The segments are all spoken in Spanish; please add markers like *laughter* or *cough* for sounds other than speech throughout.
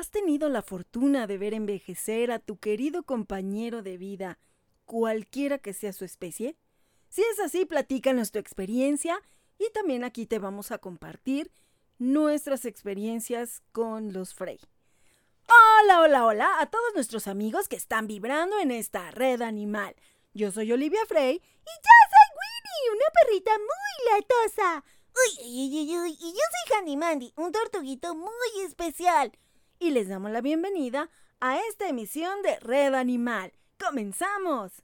¿Has tenido la fortuna de ver envejecer a tu querido compañero de vida, cualquiera que sea su especie? Si es así, platícanos tu experiencia y también aquí te vamos a compartir nuestras experiencias con los Frey. Hola, hola, hola a todos nuestros amigos que están vibrando en esta red animal. Yo soy Olivia Frey y yo soy Winnie, una perrita muy latosa. Uy, uy, uy, uy, y yo soy Handy Mandy, un tortuguito muy especial y les damos la bienvenida a esta emisión de Red Animal. ¡Comenzamos!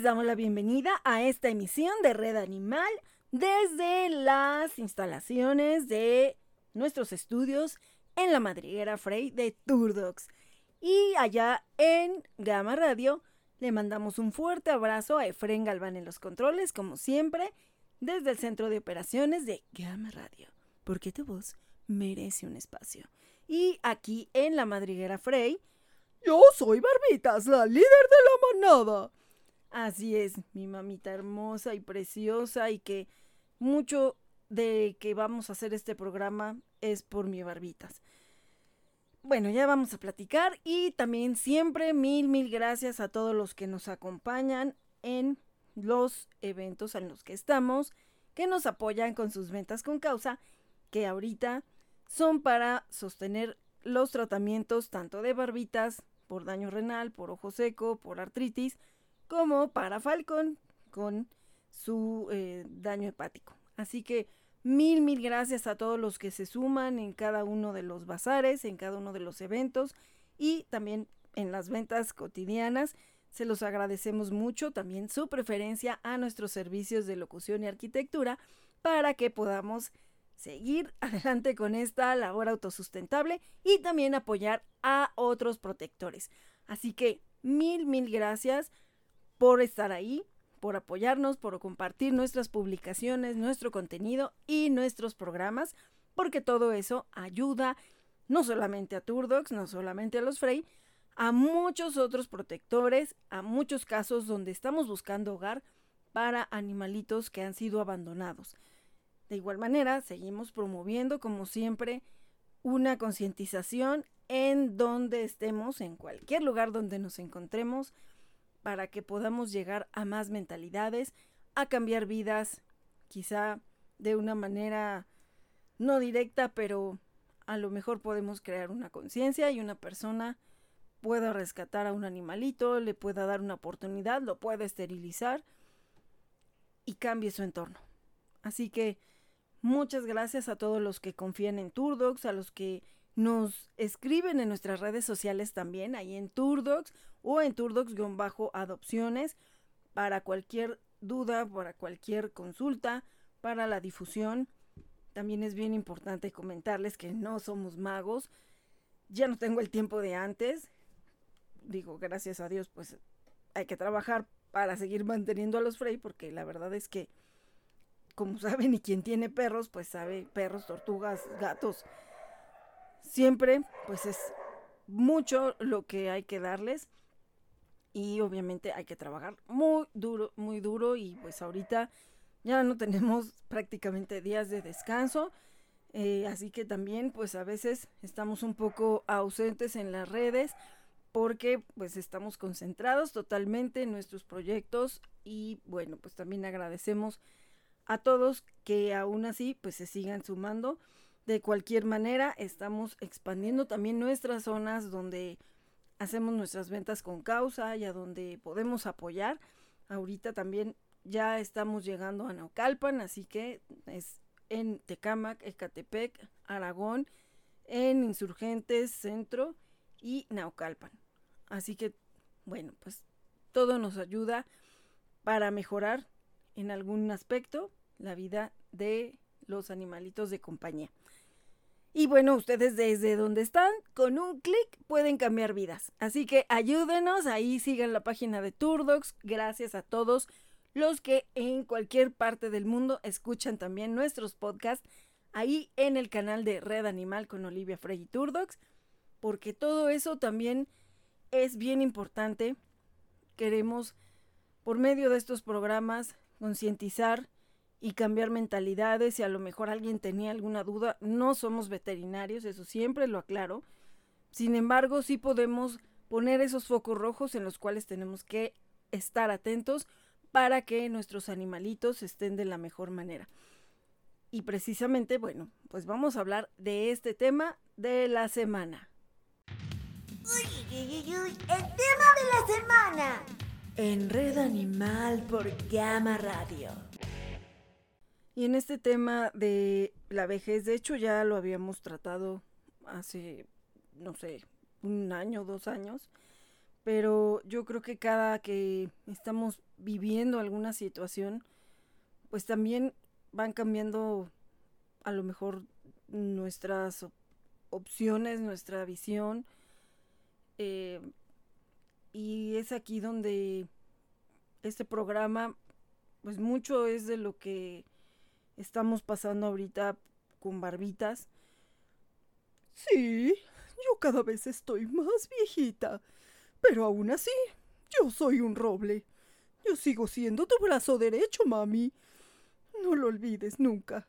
Les damos la bienvenida a esta emisión de Red Animal desde las instalaciones de nuestros estudios en la madriguera Frey de Turdox. Y allá en Gama Radio le mandamos un fuerte abrazo a Efren Galván en los controles, como siempre, desde el centro de operaciones de Gama Radio, porque tu voz merece un espacio. Y aquí en la madriguera Frey, yo soy Barbitas, la líder de la manada. Así es, mi mamita hermosa y preciosa y que mucho de que vamos a hacer este programa es por mi barbitas. Bueno, ya vamos a platicar y también siempre mil, mil gracias a todos los que nos acompañan en los eventos en los que estamos, que nos apoyan con sus ventas con causa, que ahorita son para sostener los tratamientos tanto de barbitas por daño renal, por ojo seco, por artritis, como para Falcon con su eh, daño hepático. Así que mil, mil gracias a todos los que se suman en cada uno de los bazares, en cada uno de los eventos y también en las ventas cotidianas. Se los agradecemos mucho también su preferencia a nuestros servicios de locución y arquitectura para que podamos seguir *laughs* adelante con esta labor autosustentable y también apoyar a otros protectores. Así que mil, mil gracias por estar ahí, por apoyarnos, por compartir nuestras publicaciones, nuestro contenido y nuestros programas, porque todo eso ayuda no solamente a Turdox, no solamente a los Frey, a muchos otros protectores, a muchos casos donde estamos buscando hogar para animalitos que han sido abandonados. De igual manera, seguimos promoviendo, como siempre, una concientización en donde estemos, en cualquier lugar donde nos encontremos, para que podamos llegar a más mentalidades, a cambiar vidas, quizá de una manera no directa, pero a lo mejor podemos crear una conciencia y una persona pueda rescatar a un animalito, le pueda dar una oportunidad, lo pueda esterilizar y cambie su entorno. Así que muchas gracias a todos los que confían en Turdox, a los que nos escriben en nuestras redes sociales también, ahí en Turdox o en Turdox-adopciones para cualquier duda, para cualquier consulta, para la difusión. También es bien importante comentarles que no somos magos. Ya no tengo el tiempo de antes. Digo, gracias a Dios, pues hay que trabajar para seguir manteniendo a los Frey, porque la verdad es que, como *laughs* saben, y quien tiene perros, pues sabe perros, tortugas, gatos, siempre pues es mucho lo que hay que darles y obviamente hay que trabajar muy duro, muy duro y pues ahorita ya no tenemos *laughs* prácticamente días de descanso. Eh, así que también pues a veces estamos un poco ausentes en las redes porque pues estamos concentrados totalmente en nuestros proyectos y bueno pues también agradecemos a todos que aún así pues se sigan sumando. De cualquier manera estamos expandiendo también nuestras zonas donde hacemos nuestras ventas con causa y a donde podemos apoyar. Ahorita también ya estamos llegando a Naucalpan, así que es en Tecámac, Ecatepec, Aragón, en Insurgentes, Centro y Naucalpan. Así que, bueno, pues todo nos ayuda para mejorar en algún aspecto la vida de los animalitos de compañía. Y bueno, ustedes desde donde están, con un clic pueden cambiar vidas. Así que ayúdenos, ahí sigan la página de Turdox. Gracias a todos los que en cualquier parte del mundo escuchan también nuestros podcasts ahí en el canal de Red Animal con Olivia Frey y Turdox, porque todo eso también es bien importante. Queremos, por medio de estos programas, concientizar y cambiar mentalidades. Si a lo mejor alguien tenía alguna duda, no somos veterinarios, eso siempre lo aclaro. Sin embargo, sí podemos poner esos focos rojos en los cuales tenemos que estar atentos para que nuestros animalitos estén de la mejor manera. Y precisamente, bueno, pues vamos a hablar de este tema de la semana. Uy, uy, uy, uy, el tema de la semana. En Red Animal por Gama Radio. Y en este tema de la vejez, de hecho ya lo habíamos tratado hace, no sé, un año, dos años, pero yo creo que cada que estamos viviendo alguna situación, pues también van cambiando a lo mejor nuestras opciones, nuestra visión. Eh, y es aquí donde este programa, pues mucho es de lo que estamos pasando ahorita con barbitas. Sí, yo cada vez estoy más viejita, pero aún así, yo soy un roble. Yo sigo siendo tu brazo derecho, mami. No lo olvides nunca.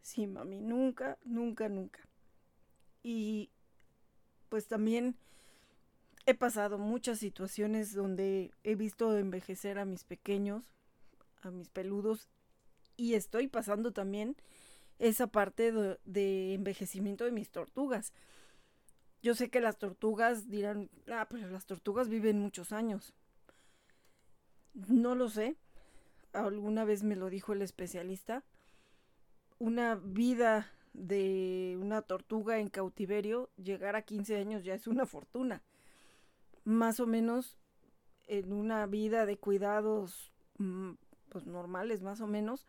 Sí, mami, nunca, nunca, nunca. Y pues también he pasado muchas situaciones donde he visto envejecer a mis pequeños, a mis peludos, y estoy pasando también esa parte de, envejecimiento de mis tortugas. Yo sé que las tortugas dirán, ah, pero las tortugas viven muchos años. No lo sé. Alguna vez me lo dijo el especialista. Una vida de una tortuga en cautiverio, llegar a 15 años ya es una fortuna. Más o menos en una vida de cuidados mm, pues normales, más o menos,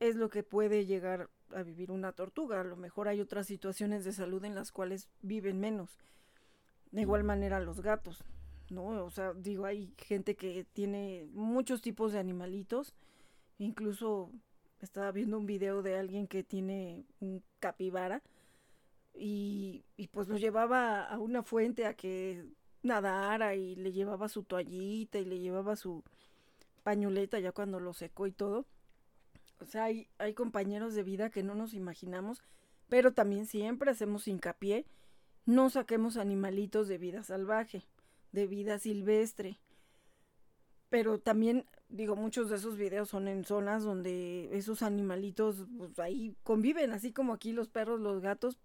es lo que puede llegar a vivir una tortuga. A lo mejor hay otras situaciones de salud en las cuales viven menos. De igual manera los gatos. ¿no? O sea, digo, hay gente que tiene muchos tipos de animalitos. Incluso estaba viendo un video de alguien que tiene un capibara y, y pues lo llevaba a una fuente a que nadara y le llevaba su toallita y le llevaba su pañoleta ya cuando lo secó y todo. O sea, hay, hay compañeros de vida que no nos imaginamos, pero también siempre hacemos hincapié, no saquemos animalitos de vida salvaje de vida silvestre. Pero también, digo, muchos de esos videos son en zonas donde esos animalitos pues, ahí conviven, así como aquí los perros, los gatos,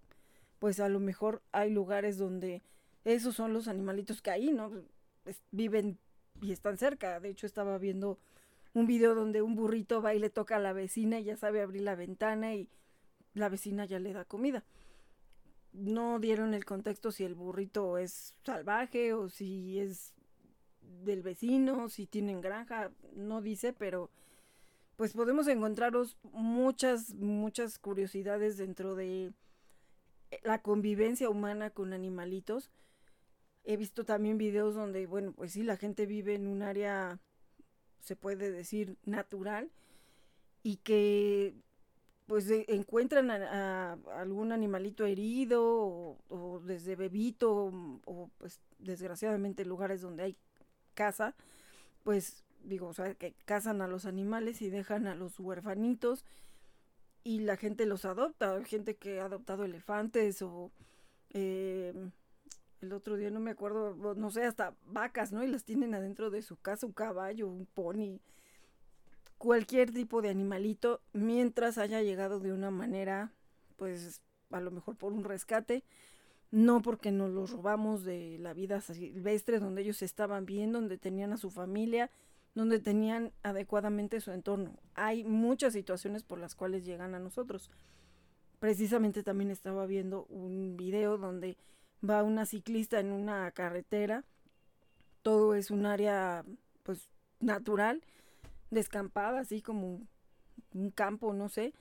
pues a lo mejor hay lugares donde esos son los animalitos que ahí, ¿no? viven y están cerca. De hecho, estaba viendo un video donde un burrito va y le toca a la vecina y ya sabe abrir la ventana y la vecina ya le da comida no dieron el contexto si el burrito es salvaje o si es del vecino, si tienen granja, no dice, pero pues podemos encontraros muchas, muchas curiosidades dentro de la convivencia humana con animalitos. He visto también videos donde, bueno, pues sí, la gente vive en un área, se puede decir, natural y que pues encuentran a, algún animalito herido o, desde bebito o, pues desgraciadamente lugares donde hay casa, pues digo, o sea, que cazan a los animales y dejan a los huerfanitos y la gente los adopta, gente que ha adoptado elefantes o eh, el otro día no me acuerdo, no sé, hasta vacas, ¿no? Y las tienen adentro de su casa, un caballo, un pony, cualquier tipo de animalito, mientras haya llegado de una manera, pues a lo mejor por un rescate, no porque nos los robamos de la vida silvestre donde ellos estaban bien, donde tenían a su familia, donde tenían adecuadamente su entorno. Hay muchas situaciones por las cuales llegan a nosotros. Precisamente también estaba viendo un video donde va una ciclista en una carretera, todo es un área pues natural, descampada, así como un campo, no sé,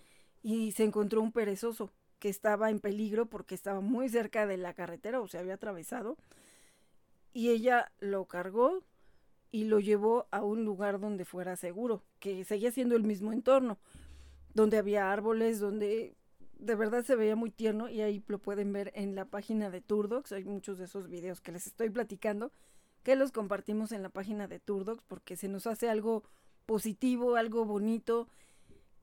y se encontró un perezoso que estaba en peligro porque estaba muy cerca de la carretera o se había atravesado. Y ella lo cargó y lo llevó a un lugar donde fuera seguro, que seguía siendo el mismo entorno, donde había árboles, donde de verdad se veía muy tierno y ahí lo pueden ver en la página de Turdox. Hay muchos de esos videos que les estoy platicando que los compartimos en la página de Turdox porque se nos hace algo positivo, algo bonito,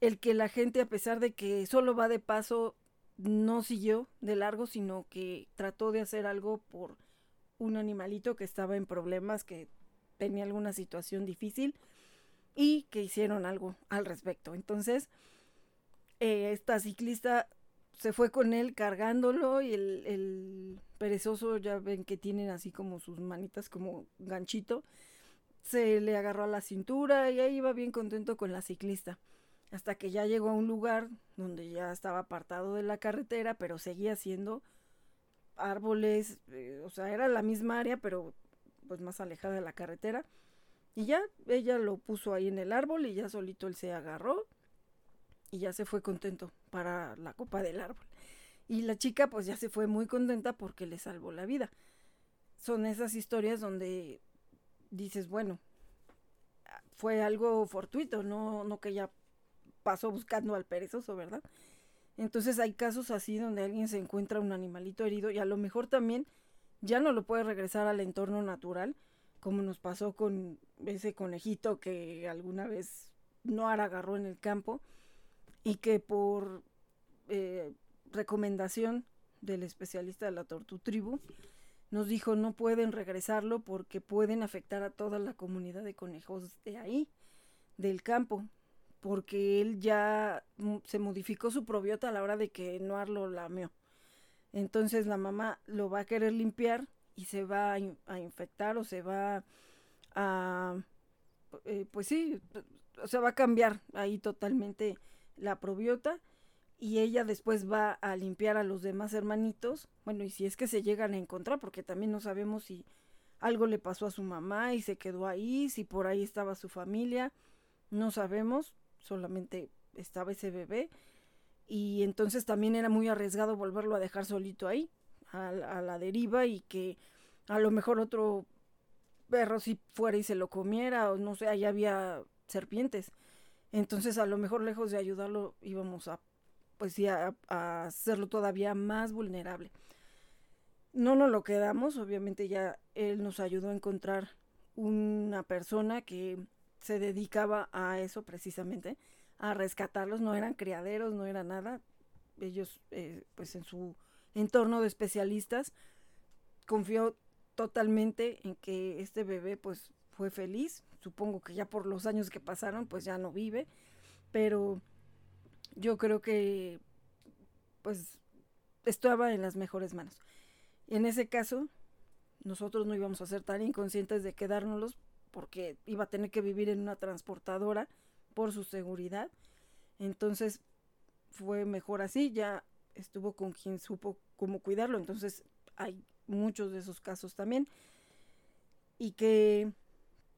el que la gente a pesar de que solo va de paso no siguió de largo, sino que trató de hacer algo por un animalito que estaba en problemas, que tenía alguna situación difícil y que hicieron algo al respecto. Entonces, eh, esta ciclista se fue con él cargándolo y el, perezoso, ya ven que tienen así como sus manitas como ganchito, se le agarró a la cintura y ahí iba bien contento con la ciclista. Hasta que ya llegó a un lugar donde ya estaba apartado de la carretera, pero seguía siendo árboles, eh, o sea, era la misma área, pero pues más alejada de la carretera. Y ya ella lo puso ahí en el árbol y ya solito él se agarró y ya se fue contento para la copa del árbol. Y la chica pues ya se fue muy contenta porque le salvó la vida. Son esas historias donde dices, bueno, fue algo fortuito, no, no que ya pasó buscando al perezoso, ¿verdad? Entonces hay casos así donde alguien se encuentra un animalito herido y a lo mejor también ya no lo puede regresar al entorno natural, como nos pasó con ese conejito que alguna vez no agarró en el campo y que por eh, recomendación del especialista de la Tortu Tribu nos dijo no pueden regresarlo porque pueden afectar a toda la comunidad de conejos de ahí, del campo, porque él ya se modificó su probiota a la hora de que Noar lo lameó. Entonces la mamá lo va a querer limpiar y se va a, infectar o se va a, eh, pues sí, o sea, va a cambiar ahí totalmente la probiota y ella después va a limpiar a los demás hermanitos, bueno, y si es que se llegan a encontrar, porque también no sabemos si algo le pasó a su mamá y se quedó ahí, si por ahí estaba su familia, no sabemos, solamente estaba ese bebé, y entonces también era muy arriesgado volverlo a dejar solito ahí, a, a la deriva, y que a lo mejor otro perro si fuera y se lo comiera, o no sé, ahí había serpientes. Entonces, a lo mejor lejos de ayudarlo, íbamos a, pues sí, a, hacerlo todavía más vulnerable. No nos lo quedamos, obviamente ya él nos ayudó a encontrar una persona que se dedicaba a eso precisamente, a rescatarlos, no eran criaderos, no era nada, ellos eh, pues en su entorno de especialistas confió totalmente en que este bebé pues fue feliz, supongo que ya por los años que pasaron, pues ya no vive, pero yo creo que pues estaba en las mejores manos. En ese caso, nosotros no íbamos a ser tan inconscientes de quedárnoslos porque iba a tener que vivir en una transportadora por su seguridad. Entonces fue mejor así, ya estuvo con quien supo cómo cuidarlo. Entonces hay muchos de esos casos también. Y que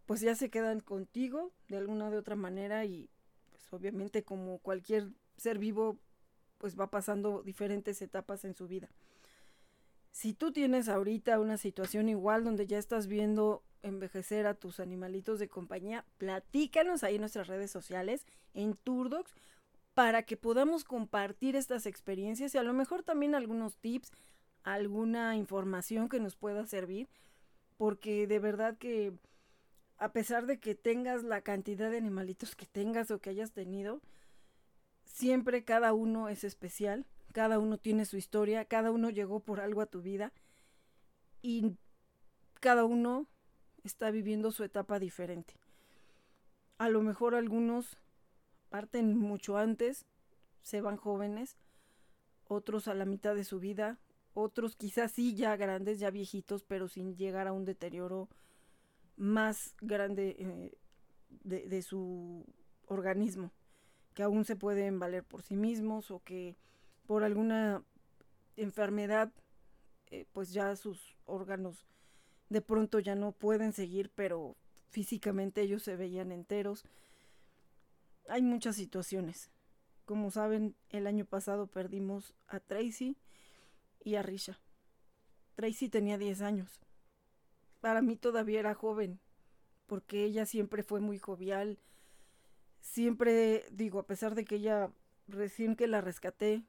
pues ya se quedan contigo de alguna de otra manera y pues obviamente como cualquier ser vivo pues va pasando diferentes etapas en su vida. Si tú tienes ahorita una situación igual donde ya estás viendo envejecer a tus animalitos de compañía, platícanos ahí en nuestras redes sociales, en Turdox, para que podamos compartir estas experiencias y a lo mejor también algunos tips, alguna información que nos pueda servir, porque de verdad que a pesar de que tengas la cantidad de animalitos que tengas o que hayas tenido, siempre cada uno es especial, cada uno tiene su historia, cada uno llegó por algo a tu vida y cada uno está viviendo su etapa diferente. A lo mejor algunos parten mucho antes, se van jóvenes, otros a la mitad de su vida, otros quizás sí ya grandes, ya viejitos, pero sin llegar a un deterioro más grande eh, de, su organismo, que aún se pueden valer por sí mismos o que por alguna enfermedad, eh, pues ya sus órganos de pronto ya no pueden seguir, pero físicamente ellos se veían enteros. Hay muchas situaciones. Como saben, el año pasado perdimos a Tracy y a Risha. Tracy tenía 10 años. Para mí todavía era joven, porque ella siempre fue muy jovial. Siempre, digo, a pesar de que ella recién que la rescaté,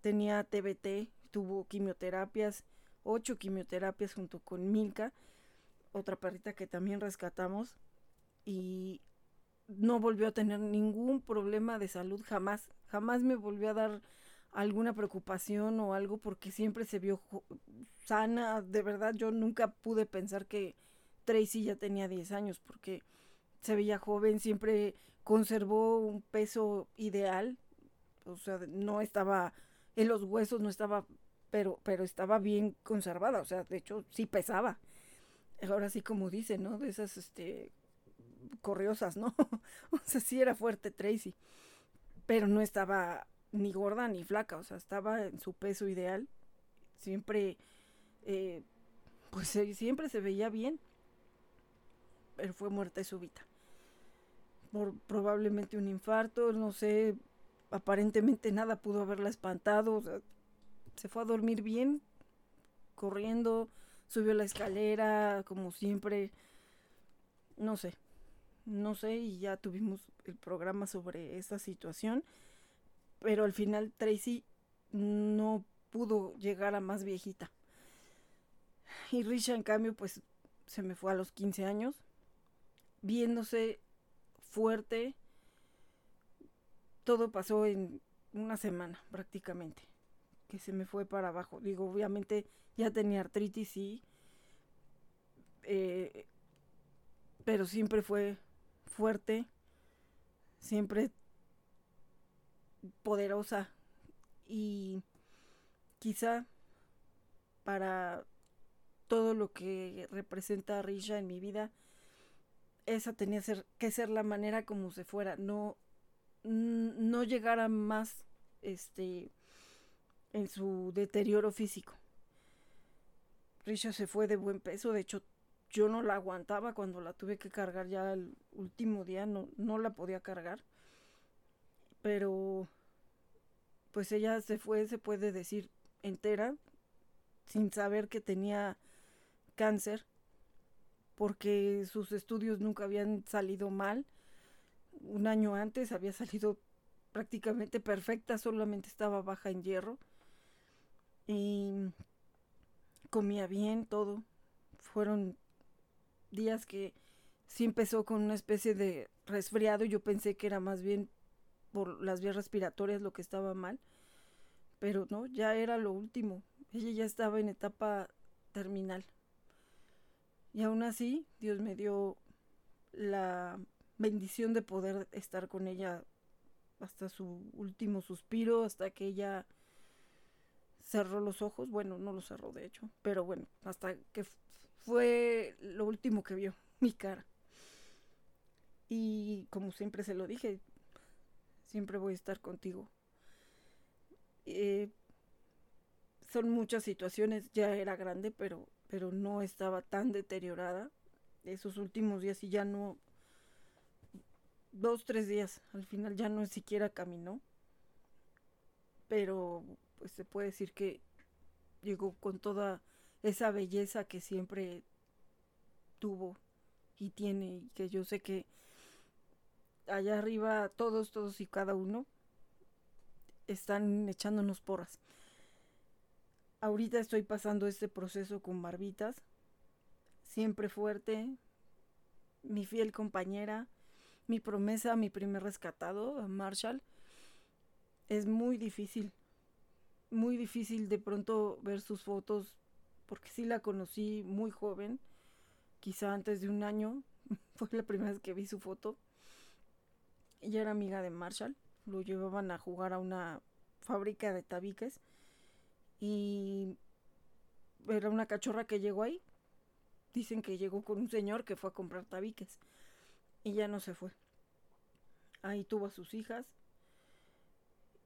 tenía TBT, tuvo quimioterapias, ocho quimioterapias junto con Milka, otra perrita que también rescatamos, y no volvió a tener ningún problema de salud jamás, jamás me volvió a dar alguna preocupación o algo porque siempre se vio sana, de verdad yo nunca pude pensar que Tracy ya tenía 10 años porque se veía joven, siempre conservó un peso ideal, o sea, no estaba en los huesos, no estaba, pero, pero estaba bien conservada, o sea, de hecho sí pesaba. Ahora sí como dice, ¿no? De esas, este, corriosas, ¿no? *laughs* o sea, sí era fuerte Tracy, pero no estaba ni gorda ni flaca, o sea, estaba en su peso ideal, siempre, eh, pues siempre se veía bien, pero fue muerte súbita. Por probablemente un infarto, no sé, aparentemente nada pudo haberla espantado, se fue a dormir bien, corriendo, subió la escalera, como siempre, no sé, no sé, y ya tuvimos el programa sobre esta situación, pero al final Tracy no pudo llegar a más viejita. Y Risha, en cambio, pues se me fue a los 15 años, viéndose fuerte. Todo pasó en una semana prácticamente, que se me fue para abajo. Digo, obviamente ya tenía artritis, y eh, pero siempre fue fuerte, siempre poderosa y quizá para todo lo que representa Risha en mi vida, esa tenía que ser la manera como se fuera, no, no llegara más este en su deterioro físico. Risha se fue de buen peso, de hecho yo no la aguantaba cuando la tuve que cargar ya el último día, no, no la podía cargar. Pero pues ella se fue, se puede decir, entera, sin saber que tenía cáncer, porque sus estudios nunca habían salido mal. Un año antes había salido prácticamente perfecta, solamente estaba baja en hierro. Y comía bien, todo. Fueron días que sí empezó con una especie de resfriado yo pensé que era más bien por las vías respiratorias lo que estaba mal, pero no, ya era lo último, ella ya estaba en etapa terminal. Y aún así, Dios me dio la bendición de poder estar con ella hasta su último suspiro, hasta que ella cerró los ojos, bueno, no los cerró de hecho, pero bueno, hasta que fue lo último que vio, mi cara. Y como siempre se lo dije, siempre voy a estar contigo. Eh, son muchas situaciones, ya era grande, pero, pero no estaba tan deteriorada. Esos últimos días y ya no, dos, tres días, al final ya no siquiera caminó. Pero pues se puede decir que llegó con toda esa belleza que siempre tuvo y tiene y que yo sé que allá arriba todos, todos y cada uno están echándonos porras. Ahorita estoy pasando este proceso con barbitas, siempre fuerte, mi fiel compañera, mi promesa, mi primer rescatado, Marshall. Es muy difícil, muy difícil de pronto ver sus fotos, porque sí la conocí muy joven, quizá antes de un año, *laughs* fue la primera vez que vi su foto. Ella era amiga de Marshall, lo llevaban a jugar a una fábrica de tabiques y era una cachorra que llegó ahí. Dicen que llegó con un señor que fue a comprar tabiques y ya no se fue. Ahí tuvo a sus hijas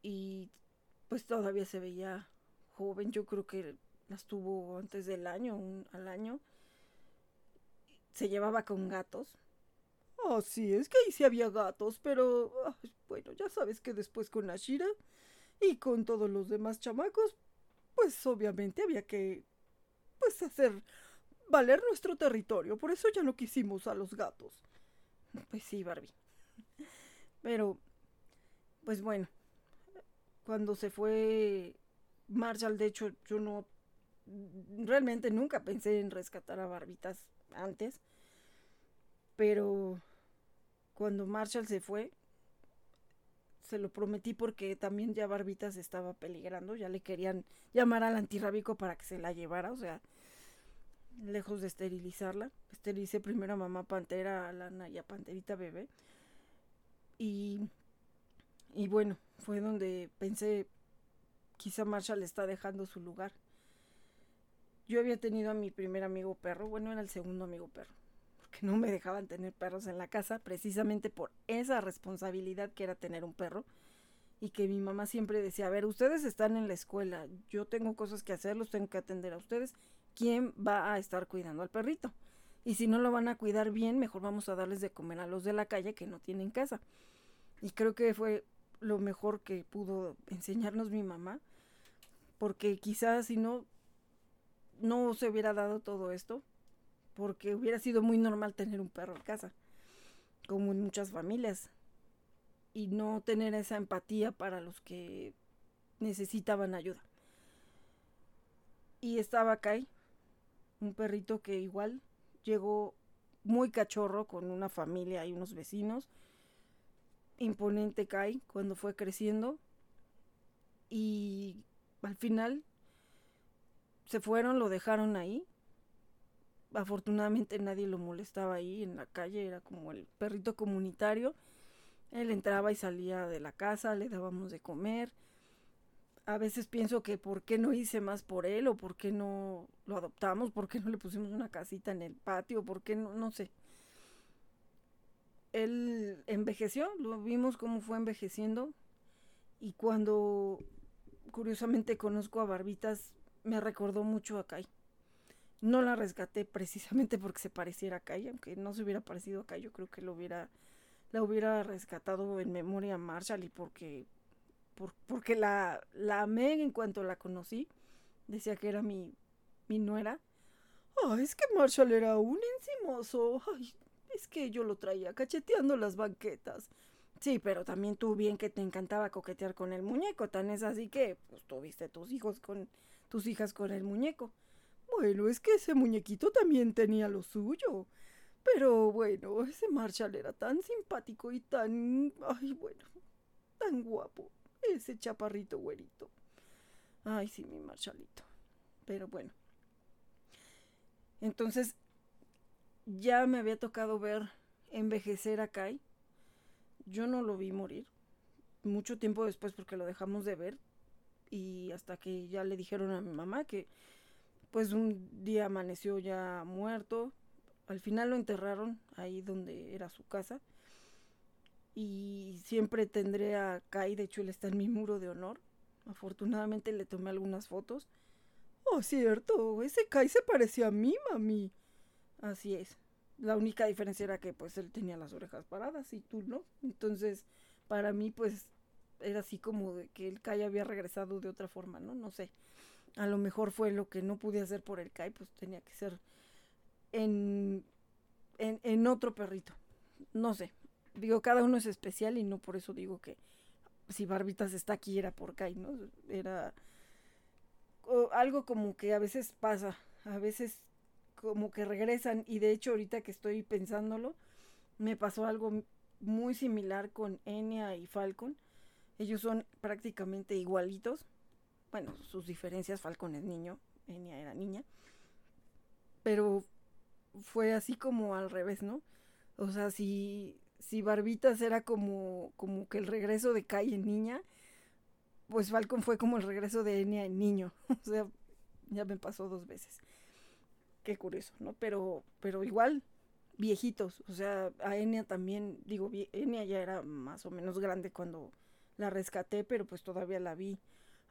y pues todavía se veía joven. Yo creo que las tuvo antes del año, un, al año. Se llevaba con gatos. Ah, sí, es que ahí sí había gatos, pero bueno, ya sabes que después con Ashira y con todos los demás chamacos, pues obviamente había que pues hacer valer nuestro territorio. Por eso ya no quisimos a los gatos. Pues sí, Barbie. Pero, pues bueno, cuando se fue Marshall, de hecho, yo no, realmente nunca pensé en rescatar a Barbitas antes. Pero cuando Marshall se fue, se lo prometí porque también ya Barbitas estaba peligrando, ya le querían llamar al antirrábico para que se la llevara, o sea, lejos de esterilizarla. Esterilicé primero a mamá pantera, a Lana y a panterita bebé. Y, y bueno, fue donde pensé, quizá Marshall está dejando su lugar. Yo había tenido a mi primer amigo perro, bueno, era el segundo amigo perro que no me dejaban tener perros en la casa, precisamente por esa responsabilidad que era tener un perro. Y que mi mamá siempre decía, a ver, ustedes están en la escuela, yo tengo cosas que hacer, los tengo que atender a ustedes. ¿Quién va a estar cuidando al perrito? Y si no lo van a cuidar bien, mejor vamos a darles de comer a los de la calle que no tienen casa. Y creo que fue lo mejor que pudo enseñarnos mi mamá, porque quizás si no, no se hubiera dado todo esto, porque hubiera sido muy normal tener un perro en casa, como en muchas familias, y no tener esa empatía para los que necesitaban ayuda. Y estaba Kai, un perrito que igual llegó muy cachorro con una familia y unos vecinos. Imponente Kai cuando fue creciendo. Y al final se fueron, lo dejaron ahí afortunadamente nadie lo molestaba ahí en la calle, era como el perrito comunitario. Él entraba y salía de la casa, le dábamos de comer. A veces pienso que por qué no hice más por él o por qué no lo adoptamos, por qué no le pusimos una casita en el patio, por qué no, no sé. Él envejeció, lo vimos cómo fue envejeciendo y cuando curiosamente conozco a Barbitas me recordó mucho a Kai no la rescaté precisamente *laughs* porque se pareciera a Kai, aunque no se hubiera parecido a Kai, yo creo que lo hubiera, la hubiera rescatado en memoria a Marshall y porque, porque la, la amé en cuanto la conocí. Decía que era mi, mi nuera. Ah, es que Marshall era un encimoso. Ay, es que yo lo traía cacheteando las banquetas. Sí, pero también tú bien que te encantaba coquetear con el muñeco, tan es así que pues tuviste tus hijos con tus hijas con el muñeco. Bueno, es que ese muñequito también tenía lo suyo. Pero bueno, ese Marshall era tan simpático y tan... Ay, bueno, tan guapo. Ese chaparrito güerito. Ay, sí, mi Marshallito. Pero bueno. Entonces, ya me había tocado ver envejecer a Kai. Yo no lo vi morir. Mucho tiempo después porque lo dejamos de ver. Y hasta que ya le dijeron a mi mamá que pues un día amaneció ya muerto. Al final lo enterraron ahí donde era su casa. Y siempre tendré a Kai, de hecho él está en mi muro de honor. Afortunadamente le tomé algunas fotos. Oh, cierto, ese Kai se parecía a mí, mami. Así es. La única diferencia era que pues él tenía las orejas paradas y tú no. Entonces, para mí pues era así como de que el Kai había regresado de otra forma, ¿no? No sé a lo mejor fue lo que no pude hacer por el CAI, pues tenía que ser en, en, otro perrito. No sé. Digo, cada uno es especial y no por eso digo que si Barbitas está aquí era por CAI, ¿no? Era algo como que a veces pasa, a veces como que regresan y de hecho ahorita que estoy pensándolo, me pasó algo muy similar con Enya y Falcon. Ellos son prácticamente igualitos. Bueno, sus diferencias, Falcon es niño, Enya era niña. Pero fue así como al revés, ¿no? O sea, si, si Barbitas era como, como que el regreso de Kai en niña, pues Falcon fue como el regreso de Enya en niño. *laughs* o sea, ya me pasó dos veces. Qué curioso, ¿no? Pero, pero igual, viejitos. O sea, a Enya también, digo, Enya ya era más o menos grande cuando la rescaté, pero pues todavía la vi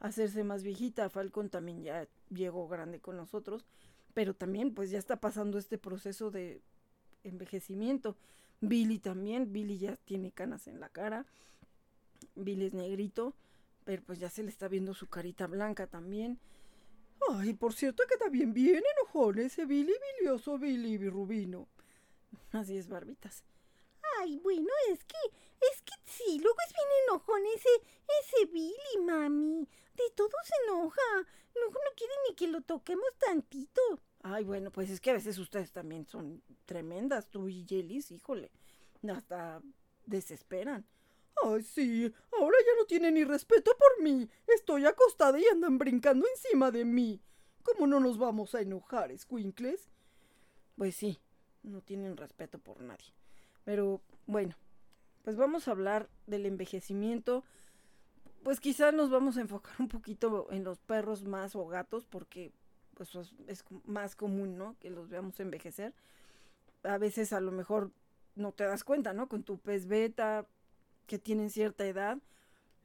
hacerse más viejita. Falcon también ya llegó grande con nosotros, pero también pues ya está pasando este proceso de envejecimiento. Billy también, Billy ya tiene canas en la cara. Billy es negrito, pero pues ya se le está viendo su carita blanca también. Ay, por cierto que también bien enojón ese Billy bilioso Billy Rubino. Así es, barbitas. Ay, bueno, es que, es que sí, luego es bien enojón ese, ese Billy, mami. De todo se enoja. Luego no quiere ni que lo toquemos tantito. Ay, bueno, pues es que a veces ustedes también son tremendas, tú y Yelis, híjole. Hasta desesperan. Ay, sí, ahora ya no tienen ni respeto por mí. Estoy acostada y andan brincando encima de mí. ¿Cómo no nos vamos a enojar, Squinkles? Pues sí, no tienen respeto por nadie. Pero bueno, pues vamos a hablar del envejecimiento. Pues quizás nos vamos a enfocar un poquito en los perros más o gatos porque pues es más común, ¿no? Que los veamos envejecer. A veces a lo mejor no te das cuenta, ¿no? Con tu pez beta que tienen cierta edad.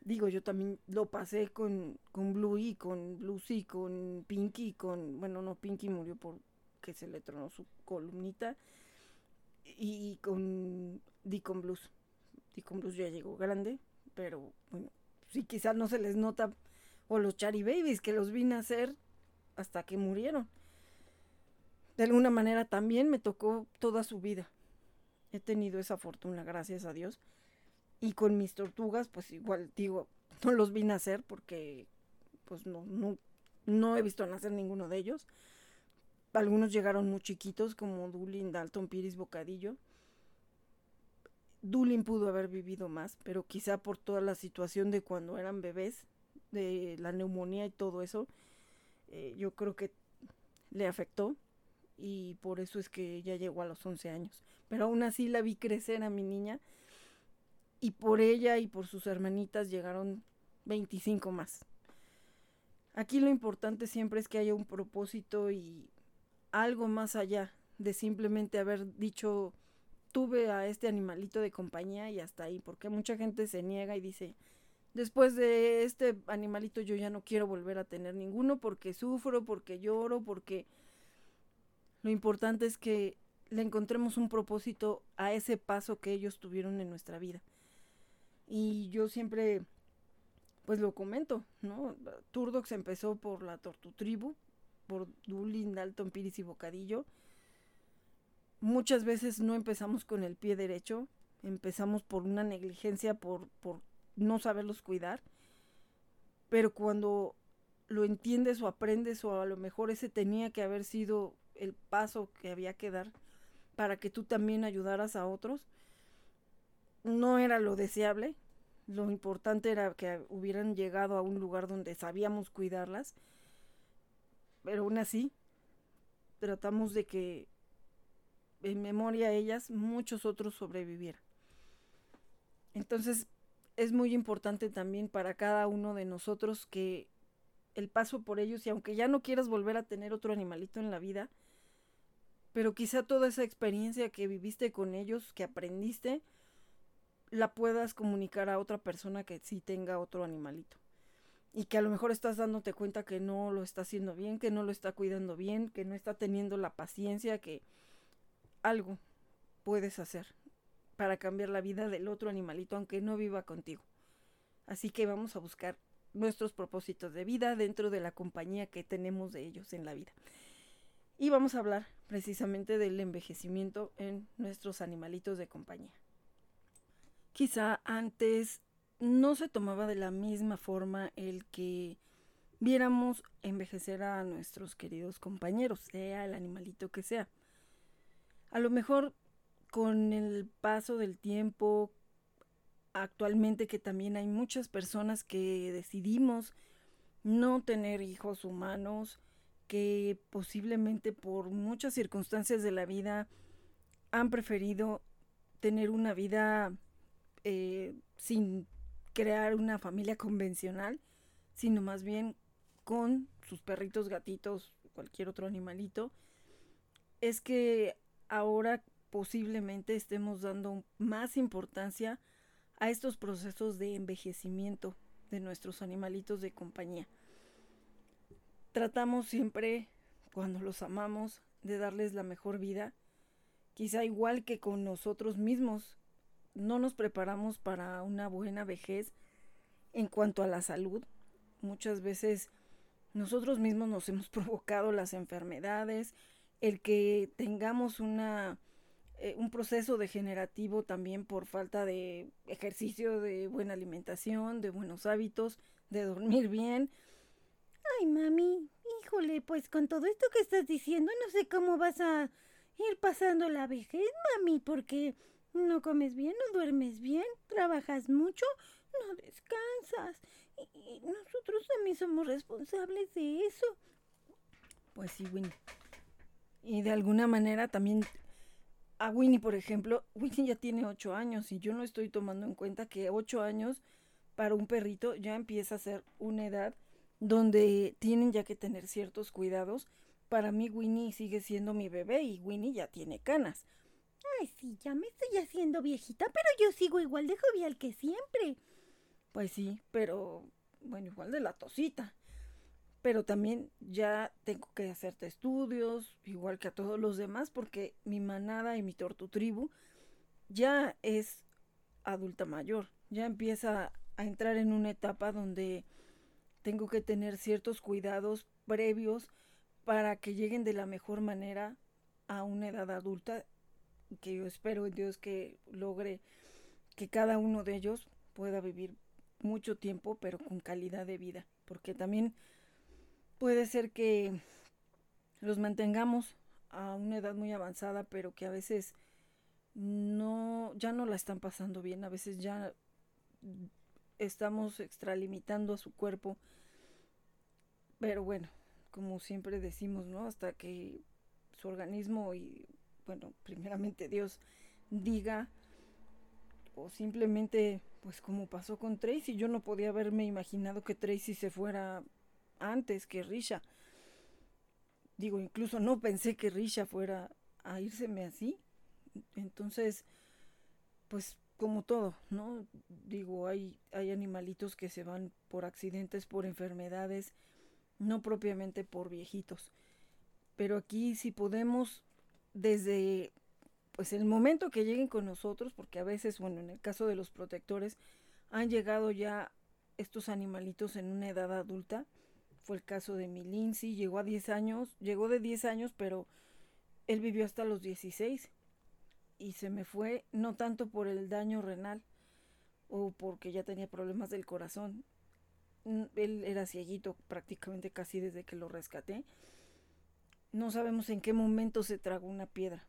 Digo, yo también lo pasé con, con Bluey, con Lucy, con Pinky, con, bueno, no, Pinky murió por que se le tronó su columnita. Y con Deacon Blues. Deacon Blues ya llegó grande, pero bueno, sí, quizás no se les nota. O los Chari Babies, que los vine a hacer hasta que murieron. De alguna manera también me tocó toda su vida. He tenido esa fortuna, gracias a Dios. Y con mis tortugas, pues igual digo, no los vine a hacer porque pues no, no, no he visto nacer ninguno de ellos. Algunos llegaron muy chiquitos, como Dulin, Dalton, Piris, Bocadillo. Dulin pudo haber vivido más, pero quizá por toda la situación de cuando eran bebés, de la neumonía y todo eso, eh, yo creo que le afectó y por eso es que ya llegó a los 11 años. Pero aún así la vi crecer a mi niña y por ella y por sus hermanitas llegaron 25 más. Aquí lo importante siempre es que haya un propósito y algo más allá de simplemente haber dicho tuve a este animalito de compañía y hasta ahí, porque mucha gente se niega y dice, después de este animalito yo ya no quiero volver a tener ninguno porque sufro, porque lloro, porque lo importante es que le encontremos un propósito a ese paso que ellos tuvieron en nuestra vida. Y yo siempre, pues lo comento, ¿no? Turdox empezó por la Tortutribu, por Dulin, Dalton, Piris y Bocadillo. Muchas veces no empezamos con el pie derecho, empezamos por una negligencia, por, por no saberlos cuidar. Pero cuando lo entiendes o aprendes o a lo mejor ese tenía que haber sido el paso que había que dar para que tú también ayudaras a otros, no era lo deseable. Lo importante era que hubieran llegado a un lugar donde sabíamos cuidarlas pero aún así tratamos de que en memoria a ellas muchos otros sobrevivieran. Entonces es muy importante también para cada uno de nosotros que el paso por ellos, y aunque ya no quieras volver a tener otro animalito en la vida, pero quizá toda esa experiencia que viviste con ellos, que aprendiste, la puedas comunicar a otra persona que sí tenga otro animalito y que a lo mejor estás dándote cuenta que no lo está haciendo bien, que no lo está cuidando bien, que no está teniendo la paciencia, que algo puedes hacer para cambiar la vida del otro animalito aunque no viva contigo. Así que vamos a buscar nuestros propósitos de vida dentro de la compañía que tenemos de ellos en la vida. Y vamos a hablar precisamente del envejecimiento en nuestros animalitos de compañía. Quizá antes no se tomaba de la misma forma el que viéramos envejecer a nuestros queridos compañeros, sea el animalito que sea. A lo mejor con el paso del tiempo, actualmente que también hay muchas personas que decidimos no tener hijos humanos, que posiblemente por muchas circunstancias de la vida han preferido tener una vida eh, sin crear una familia convencional, sino más bien con sus perritos, gatitos, cualquier otro animalito, es que ahora posiblemente estemos dando más importancia a estos procesos de envejecimiento de nuestros animalitos de compañía. Tratamos siempre, cuando los amamos, de darles la mejor vida, quizá igual que con nosotros mismos. No nos preparamos para una buena vejez en cuanto a la salud. Muchas veces nosotros mismos nos hemos *laughs* provocado las enfermedades, el que tengamos una eh, un proceso degenerativo también por falta de ejercicio, de buena alimentación, de buenos hábitos, de dormir bien. Ay, mami, híjole, pues con todo esto que estás diciendo, no sé cómo vas a ir pasando la vejez, mami, porque no comes bien, no duermes bien, trabajas mucho, no descansas. Y, nosotros también somos responsables de eso. Pues sí, Winnie. Y de alguna manera también a Winnie, por ejemplo, Winnie ya tiene ocho años y yo no estoy tomando en cuenta que ocho años para un perrito ya empieza a ser una edad donde tienen ya que tener ciertos cuidados. Para mí Winnie sigue siendo mi bebé y Winnie ya tiene canas. Ay, sí, ya me estoy haciendo viejita, pero yo sigo igual de jovial que siempre. Pues sí, pero bueno, igual de la tosita pero también ya tengo que hacerte estudios, igual que a todos los demás, porque mi manada y mi tortu tribu ya es adulta mayor, ya empieza a entrar en una etapa donde tengo que tener ciertos cuidados previos para que lleguen de la mejor manera a una edad adulta, que yo espero en Dios que logre que cada uno de ellos pueda vivir mucho tiempo, pero con calidad de vida, porque también puede ser que los mantengamos a una edad muy avanzada, pero que a veces no, ya no la están pasando bien, a veces ya estamos extralimitando a su cuerpo. Pero bueno, como siempre decimos, ¿no? Hasta que su organismo y, bueno, primeramente Dios diga, o simplemente, pues como pasó con Tracy, yo no podía haberme imaginado que Tracy se fuera antes que Risha. Digo, incluso no pensé que Risha fuera a írseme así. Entonces, pues como todo, ¿no? Digo, hay, hay animalitos que se van por accidentes, por enfermedades, no propiamente por viejitos. Pero aquí si podemos, desde pues el momento que lleguen con nosotros, porque a veces, bueno, en el caso de los protectores, han llegado ya estos animalitos en una edad adulta, fue el caso de mi Lindsay, llegó a 10 años, llegó de 10 años, pero él vivió hasta los 16 y se me fue no tanto por el daño renal o porque ya tenía problemas del corazón. Él era cieguito prácticamente casi desde que lo rescaté. No sabemos en qué momento se tragó una piedra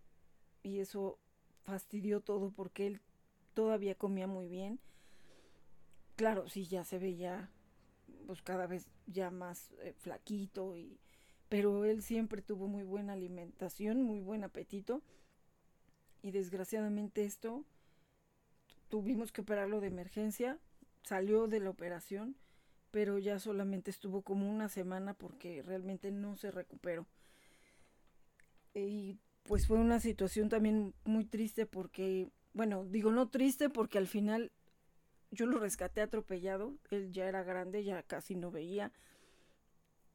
y eso fastidió todo porque él todavía comía muy bien. Claro, sí, ya se veía pues cada vez ya más eh, flaquito y pero él siempre tuvo muy buena alimentación, muy buen apetito y desgraciadamente esto tuvimos que operarlo de emergencia, salió de la operación, pero ya solamente estuvo como una semana porque realmente no se recuperó. Y pues fue una situación también muy triste porque, bueno, digo no triste porque al final yo lo rescaté atropellado, él ya era grande, ya casi no veía.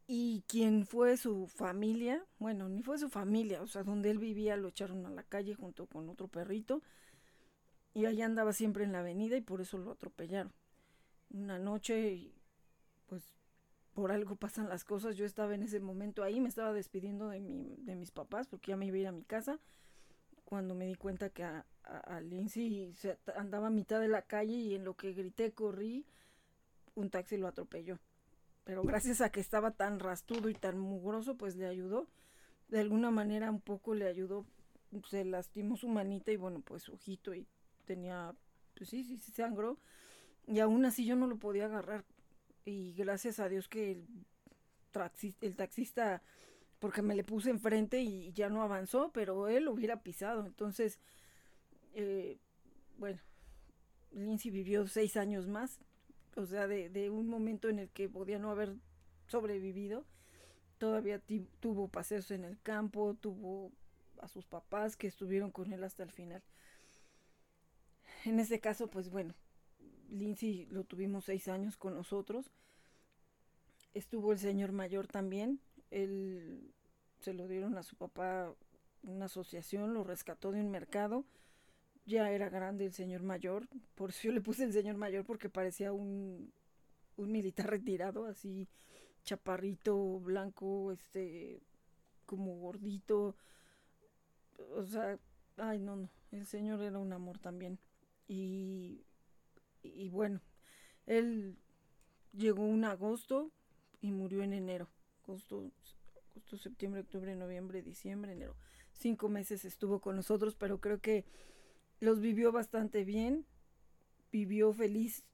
Y quien fue su familia, bueno, ni fue su familia, o sea, donde él vivía lo echaron a la calle junto con otro perrito. Y allá andaba siempre en la avenida y por eso lo atropellaron. Una noche, por algo pasan las cosas. Yo estaba en ese momento ahí, me estaba despidiendo de, mi, mis papás porque ya me iba a ir a mi casa. Cuando me di cuenta que a, a, Lindsay se andaba a mitad de la calle y en lo que grité, corrí, un taxi lo atropelló. Pero gracias a que estaba tan rastudo y tan mugroso, pues le ayudó. De alguna manera un poco le ayudó se lastimó su manita y bueno, pues su ojito y tenía, pues sí, sí, sí, sangró. Y aún así yo no lo podía agarrar. Y gracias a Dios que el, taxista, porque me le puse enfrente y ya no avanzó, pero él hubiera pisado. Entonces, eh, bueno, Lindsay vivió seis años más. O sea, de un momento en el que podía no haber sobrevivido. Todavía tuvo paseos en el campo, tuvo a sus papás que estuvieron con él hasta el final. En ese caso, pues bueno, Lindsay lo tuvimos seis años con nosotros. Estuvo el señor mayor también. Él se lo dieron a su papá una asociación, lo rescató de un mercado. Ya era grande el señor mayor, por eso yo le puse el señor mayor porque parecía un, un militar retirado, así chaparrito, blanco, este, como gordito. O sea, ay, no, no, el señor era un amor también. Y, y bueno, él llegó un agosto y murió en enero. Agosto, agosto, septiembre, octubre, noviembre, diciembre, enero. Cinco meses estuvo con nosotros, pero creo que los vivió bastante bien. Vivió feliz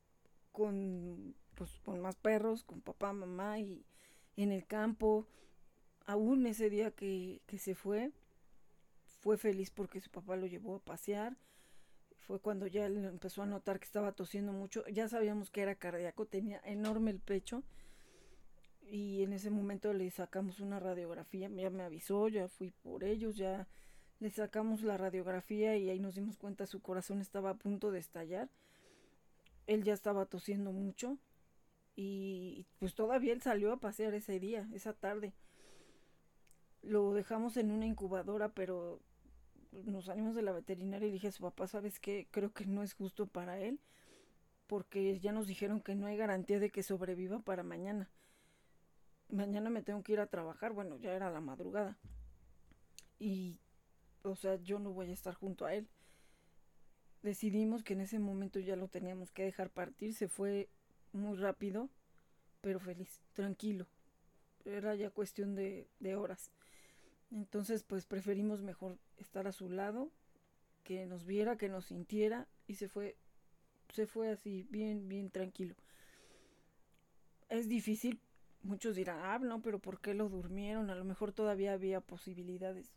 con, pues, con más perros, con papá, mamá y en el campo. Aún ese día que, que se fue, fue feliz porque su papá lo llevó a pasear fue cuando ya él empezó a notar que estaba tosiendo mucho. Ya sabíamos que era cardíaco, tenía enorme el pecho. Y en ese momento le sacamos una radiografía, ya me avisó, ya fui por ellos, ya le sacamos la radiografía y ahí nos dimos cuenta su corazón estaba a punto de estallar. Él ya estaba tosiendo mucho y pues todavía él salió a pasear ese día, esa tarde. Lo dejamos en una incubadora, pero nos salimos de la veterinaria y dije a su papá, ¿sabes qué? Creo que no es justo para él, porque ya nos dijeron que no hay garantía de que sobreviva para mañana. Mañana me tengo que ir a trabajar, bueno, ya era la madrugada. Y, o sea, yo no voy a estar junto a él. Decidimos que en ese momento ya lo teníamos que dejar partir, se fue muy rápido, pero feliz, tranquilo. Era ya cuestión de, de horas. Entonces, pues preferimos mejor estar a su lado, que nos viera, que nos sintiera y se fue se fue así bien bien tranquilo. Es difícil, muchos dirán, "Ah, no, pero ¿por qué lo durmieron? A lo mejor todavía había posibilidades."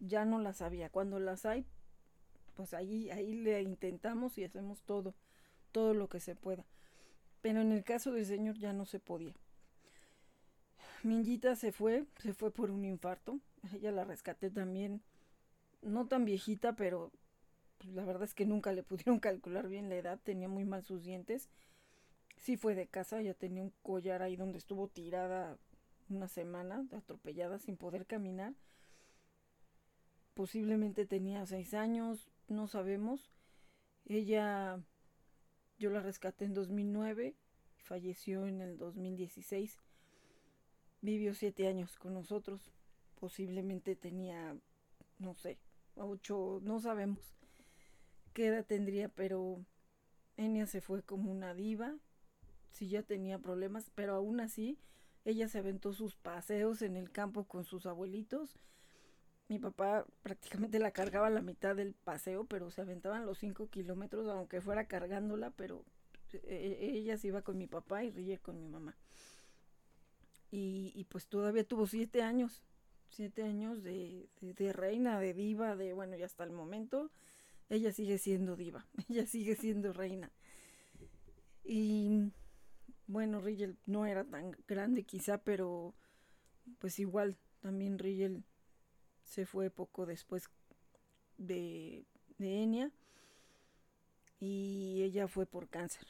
Ya no las había. Cuando las hay, pues ahí ahí le intentamos y hacemos todo, todo lo que se pueda. Pero en el caso del señor ya no se podía. Minjita se fue, se fue por un infarto. *laughs* Ella la rescaté también, no tan viejita, pero pues, la verdad es que nunca le *laughs* pudieron calcular bien la edad, tenía muy mal sus dientes. Sí fue de casa, ya tenía un collar ahí donde estuvo tirada una semana, atropellada sin poder caminar. Posiblemente tenía seis años, no sabemos. Ella, yo la rescaté en 2009, falleció en el 2016 vivió siete años con nosotros. Posiblemente tenía, no sé, ocho, no sabemos qué edad tendría, pero Enya se fue como una diva. Sí ya tenía problemas, pero aún así ella se aventó sus paseos en el campo con sus abuelitos. Mi papá prácticamente la cargaba la mitad del paseo, pero se aventaban los cinco kilómetros, aunque fuera cargándola, pero e, e, ella se iba con mi papá y Riller con mi mamá. Y, pues todavía tuvo siete años, siete años de, de, reina, de diva, de bueno, y hasta el momento ella sigue siendo diva, *laughs* ella sigue siendo reina. Y bueno, Rigel no era tan grande quizá, pero pues igual también Rigel se fue poco después de, de Enya y ella fue por cáncer.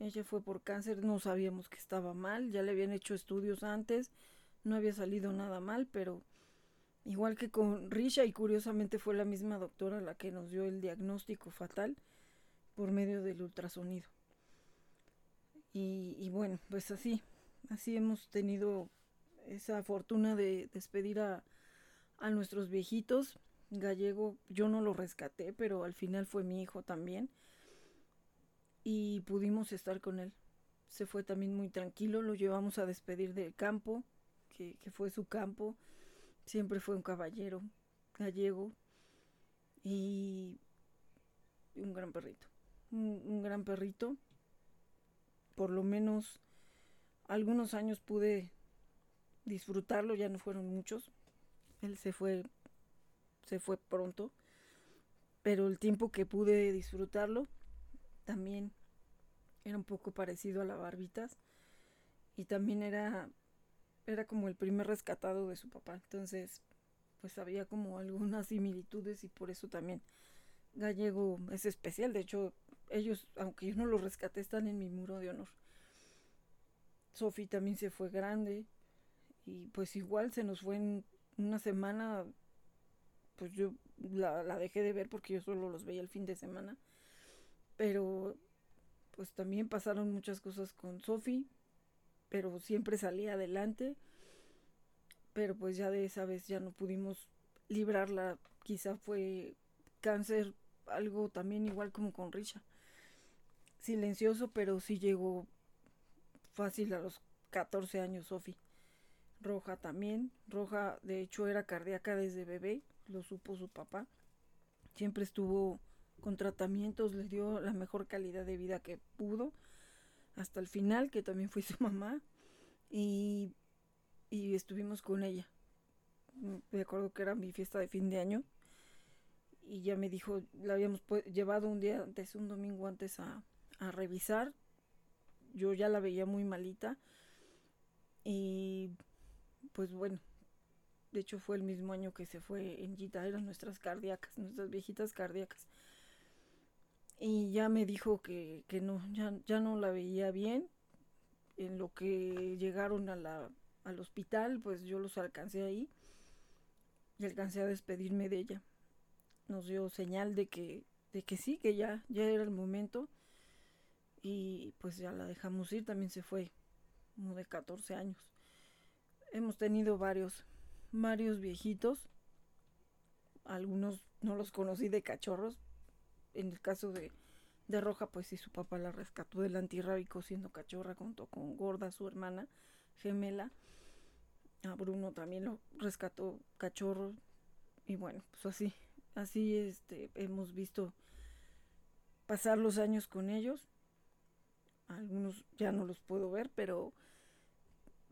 Ella fue por cáncer, no sabíamos que estaba mal, ya le habían hecho estudios antes, no había salido nada mal, pero igual que con Risha y curiosamente fue la misma doctora la que nos dio el diagnóstico fatal por medio del ultrasonido. Y, bueno, pues así, así hemos tenido esa fortuna de despedir a, a nuestros viejitos. Gallego, yo no lo rescaté, pero al final fue mi hijo también y pudimos estar con él. Se fue también muy tranquilo, lo llevamos a despedir del campo, que, fue su campo. Siempre fue un caballero gallego. y un gran perrito. Un, gran perrito. Por lo menos algunos años pude disfrutarlo, ya no fueron muchos. Él se fue, se fue pronto. Pero el tiempo que pude disfrutarlo también era un poco parecido a la Barbitas. Y también era, era como el primer rescatado de su papá. Entonces, pues había como algunas similitudes y por eso también Gallego es especial. De hecho, ellos, aunque yo no los rescaté, están en mi muro de honor. Sofi también se fue grande y pues igual se nos fue en una semana, pues yo la, la dejé de ver porque yo solo los veía el fin de semana. Pero pues también pasaron muchas cosas con Sofi, pero siempre salía adelante. Pero pues ya de esa vez ya no pudimos librarla. Quizá fue cáncer, algo también igual como con Richa. Silencioso, pero sí llegó fácil a los 14 años Sofi. Roja también. Roja, de hecho, era cardíaca desde bebé. Lo supo su papá. Siempre estuvo con tratamientos, le dio la mejor calidad de vida que pudo. Hasta el final, que también fue su *laughs* mamá. Y, y estuvimos con ella. Me acuerdo que era mi fiesta de fin de año. Y ya me dijo, la habíamos llevado un día antes, un domingo antes a, a revisar. Yo ya la veía muy malita. Y pues bueno, de hecho fue el mismo año que se fue en Gita, eran nuestras cardíacas, nuestras viejitas cardíacas. Y ya me dijo que, que no, ya, ya no la veía bien. En lo que llegaron a la, al hospital, pues yo los alcancé ahí y alcancé a despedirme de ella. Nos dio señal de que, de que sí, que ya, ya era el momento. Y pues ya la dejamos ir, también se fue, como de 14 años hemos tenido varios, varios viejitos. Algunos no los conocí de cachorros. En el caso de, de Roja, pues sí, su papá la rescató del antirrábico siendo cachorra junto con Gorda, su hermana gemela. A Bruno también lo rescató cachorro. Y bueno, pues así, así este, hemos visto pasar los años con ellos. Algunos ya no los puedo ver, pero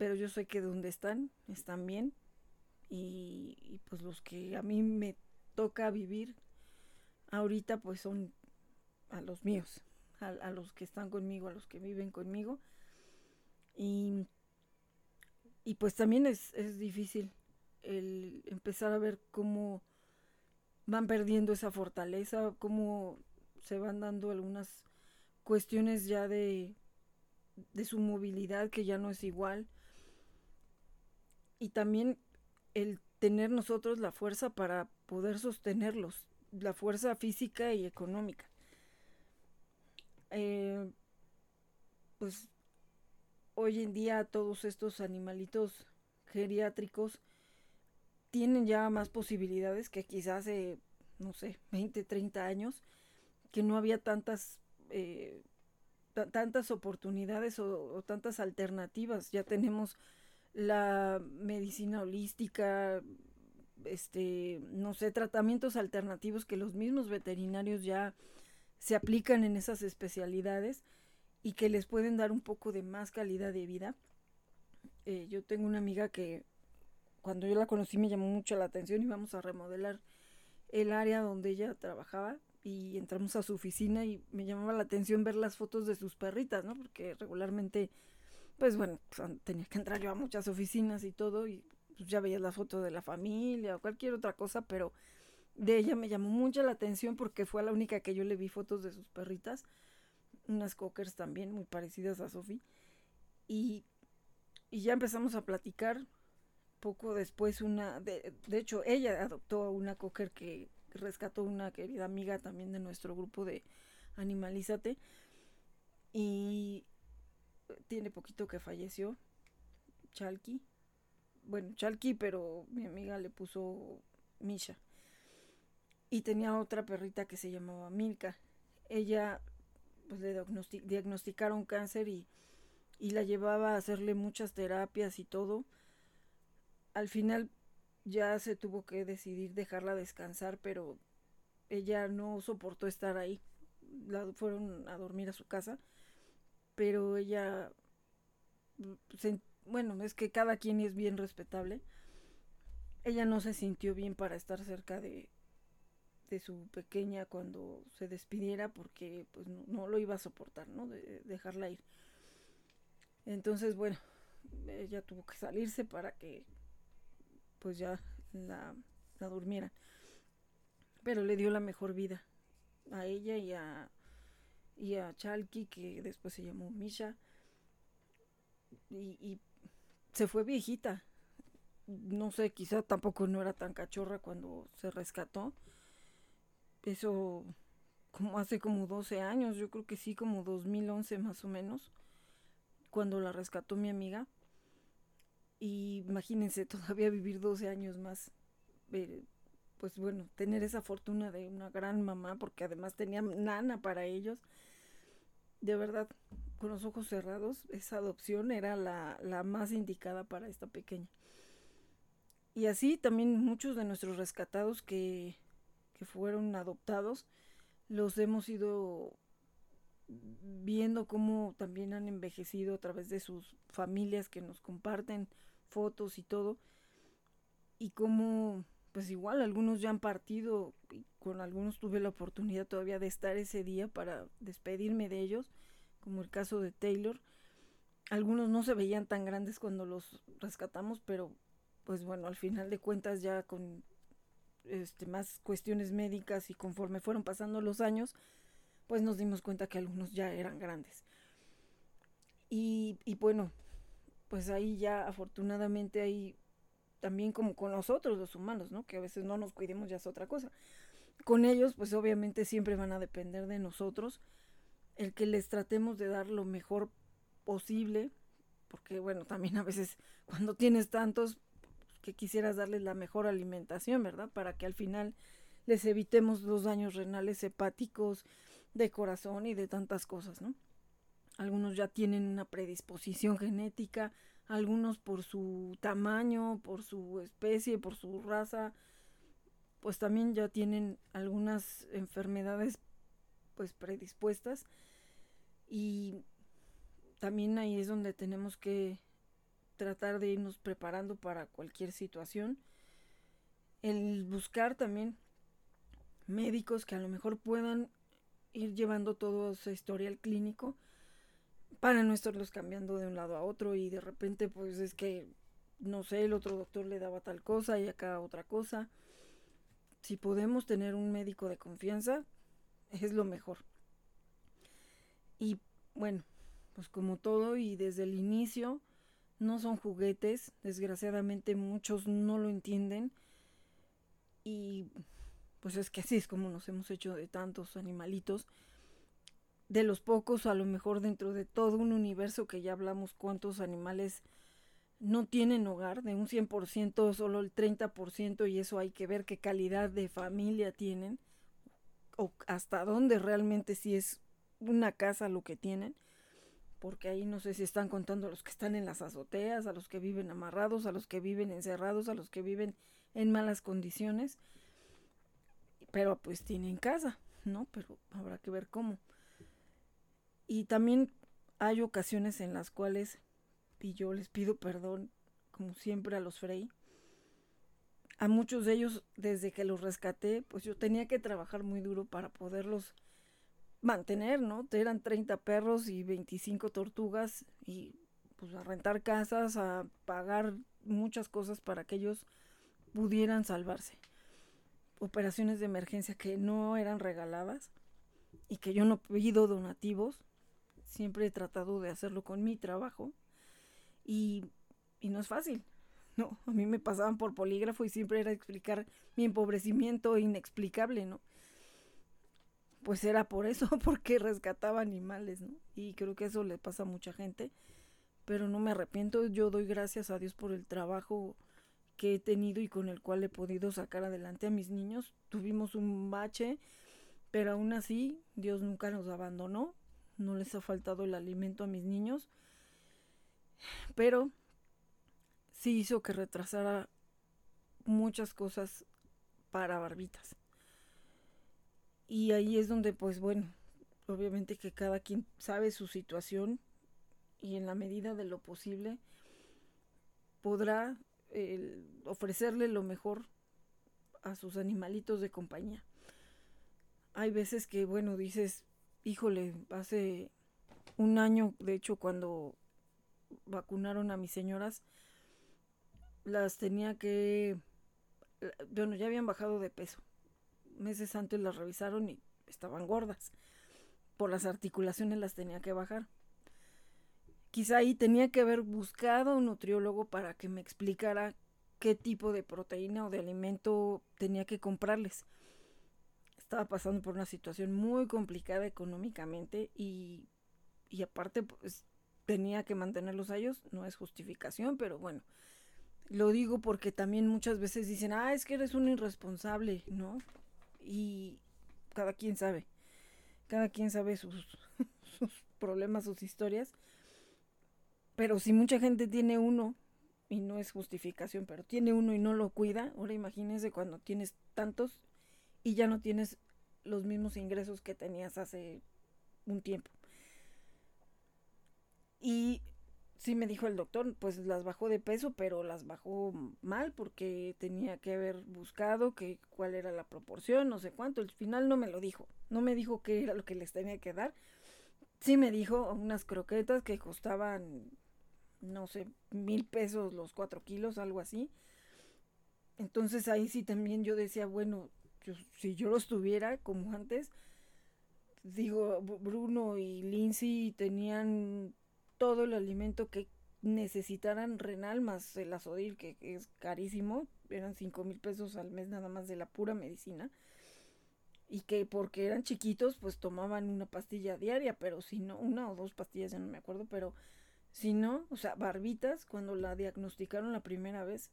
pero yo sé que donde están, están bien. Y, pues los que a mí me toca vivir ahorita, pues son a los míos, a, los que están conmigo, a los que viven conmigo. Y, y pues también es, es difícil el empezar a ver cómo van perdiendo esa fortaleza, cómo se van dando algunas cuestiones ya de, de su movilidad que ya no es igual y también el tener nosotros la fuerza para poder sostenerlos, la fuerza física y económica. Eh, pues hoy en día todos estos animalitos geriátricos tienen ya más posibilidades que quizás hace, no sé, 20, 30 años, que no había tantas, eh, tantas oportunidades o, o tantas alternativas. Ya tenemos la medicina holística, este, no sé, tratamientos alternativos que los mismos veterinarios ya se aplican en esas especialidades y que les pueden dar un poco de más calidad de vida. Eh, yo tengo una amiga que cuando yo la conocí me llamó mucho la atención y vamos a remodelar el área donde ella trabajaba y entramos a su oficina y me llamaba la atención ver las fotos de sus perritas, ¿no? Porque regularmente pues bueno, pues, tenía que entrar yo a muchas oficinas y todo pues ya veías la foto de la familia o cualquier otra cosa, pero de ella me llamó mucho la atención porque fue la única que yo le vi fotos de sus perritas, unas cockers también muy parecidas a Sophie y, y ya empezamos a platicar poco después una, de, de hecho ella adoptó a una cocker que rescató una querida amiga también de nuestro grupo de Animalízate y tiene poquito que falleció, Chalky. Bueno, Chalky, pero mi amiga le puso Misha. Y tenía otra perrita que se llamaba Milka. Ella, pues le diagnosticaron cáncer y, y la llevaba a hacerle muchas terapias y todo. Al final ya se tuvo que decidir dejarla descansar, pero ella no soportó estar ahí. La fueron a dormir a su casa, pero ella, mm, bueno, es que cada quien es bien respetable. Ella no se sintió bien para estar cerca de, de su pequeña cuando se despidiera porque pues no, lo iba a soportar, ¿no? De, dejarla ir. Entonces, bueno, ella tuvo que salirse para que pues ya la, la durmiera. Pero le dio la mejor vida a ella y a, y a Chalky, que después se llamó Misha. Y, y se fue viejita. No sé, quizá tampoco no era tan cachorra cuando se rescató eso como hace como 12 años, yo creo que sí, como 2011 más o menos, cuando la rescató mi amiga. Y imagínense *laughs* todavía vivir 12 años más. Eh, pues bueno, tener esa fortuna de una gran mamá, porque además tenía nana para ellos. De verdad, con los ojos cerrados, esa adopción era la, la más indicada para esta pequeña. Y así también muchos de nuestros rescatados que fueron adoptados, los hemos ido viendo cómo también han envejecido a través de sus familias que nos comparten fotos y todo. Y cómo, pues igual, algunos ya han partido, y con algunos tuve la oportunidad todavía de estar ese día para despedirme de ellos, como el caso de Taylor. Algunos no se veían tan grandes cuando los rescatamos, pero pues bueno, al final de cuentas ya con este, más cuestiones médicas y conforme fueron pasando los años, pues nos dimos cuenta que algunos ya eran grandes. Y, y bueno, pues ahí ya afortunadamente ahí también como con nosotros los humanos, ¿no? Que a veces no nos cuidemos ya es otra cosa. Con ellos pues obviamente siempre van a depender de nosotros el que les tratemos de dar lo mejor posible, porque bueno, también a veces *laughs* cuando tienes tantos que quisieras darles la mejor alimentación, ¿verdad? Para que al final les evitemos los daños renales, hepáticos, de corazón y de tantas cosas, ¿no? Algunos ya tienen una predisposición genética, algunos por su tamaño, por su especie, por su raza, pues también ya tienen algunas enfermedades pues predispuestas y también ahí es donde tenemos que tratar de irnos preparando para cualquier situación. El buscar también médicos que a lo mejor puedan ir llevando todo ese historial clínico para no estarlos cambiando de un lado a otro y de repente pues es que no sé, el otro doctor le daba tal cosa y acá otra cosa. Si podemos tener un médico de confianza, es lo mejor. Y bueno, pues como todo y desde el inicio, no son juguetes, desgraciadamente muchos no lo entienden y pues es que así es como nos hemos hecho de tantos animalitos, de los pocos a lo mejor dentro de todo un universo que ya hablamos cuántos animales no tienen hogar, de un 100% solo el 30% y eso hay que ver qué calidad de familia tienen o hasta dónde realmente si es una casa lo que tienen porque ahí no sé si están contando a los que están en las azoteas, a los que viven amarrados, a los que viven encerrados, a los que viven en malas condiciones, pero pues tienen casa, ¿no? Pero habrá que ver cómo. Y también hay ocasiones en las cuales, y yo les pido perdón, como siempre a los Frey, a muchos de ellos desde que los rescaté, pues yo tenía que trabajar muy duro para poderlos mantener, ¿no? Eran 30 perros y 25 tortugas y pues a rentar casas, a pagar muchas cosas para que ellos pudieran salvarse. Operaciones de emergencia que no eran regaladas y que yo no pido donativos. Siempre he tratado de hacerlo con mi trabajo y, y no es fácil. *laughs* No, a mí me pasaban por polígrafo y siempre era explicar mi empobrecimiento inexplicable, ¿no? pues era por eso, *laughs* porque rescataba animales, ¿no? Y creo que eso le pasa a mucha gente, pero no me arrepiento, yo doy gracias a Dios por el trabajo que he tenido y con el cual he podido sacar adelante a mis niños. Tuvimos un bache, pero aún así Dios nunca nos abandonó, no les ha faltado el alimento a mis niños, pero sí hizo que retrasara muchas cosas para barbitas Y ahí es donde, pues bueno, obviamente que cada quien sabe su situación y en la medida de lo posible podrá ofrecerle lo mejor a sus animalitos de compañía. Hay veces que, bueno, dices, híjole, hace un año, de hecho, cuando vacunaron a mis señoras, las tenía que, bueno, ya habían bajado de peso. Meses antes las revisaron y estaban gordas. Por las articulaciones las tenía que bajar. Quizá ahí tenía que haber buscado un nutriólogo para que me explicara qué tipo de proteína o de alimento tenía que comprarles. Estaba pasando por una situación muy complicada económicamente y, y aparte pues tenía que mantenerlos a ellos, no es justificación, pero bueno, lo digo porque también muchas veces dicen, ah, es que eres un irresponsable, ¿no? Y cada quien sabe, cada quien sabe sus, *laughs* sus problemas, sus historias. Pero si mucha gente tiene uno, y no es justificación, pero tiene uno y no lo cuida, ahora imagínense cuando tienes tantos y ya no tienes los mismos ingresos que tenías hace un tiempo. Y sí me dijo el doctor, pues las bajó de peso, pero las bajó mal porque tenía que haber buscado que cuál era la proporción, no sé cuánto. Al final no me lo dijo, no me dijo qué era lo que les tenía que dar. Sí me dijo unas croquetas que costaban, no sé, mil pesos los cuatro kilos, algo así. Entonces ahí sí también yo decía, bueno, si yo los tuviera como antes, digo, Bruno y Lindsay tenían todo el alimento que necesitaran renal más el azodil, que es carísimo, eran cinco mil pesos al mes nada más de la pura medicina. Y que porque eran chiquitos, pues tomaban una pastilla diaria, pero si no, una o dos pastillas, ya no me acuerdo, pero si no, o sea, barbitas, cuando la diagnosticaron la primera vez,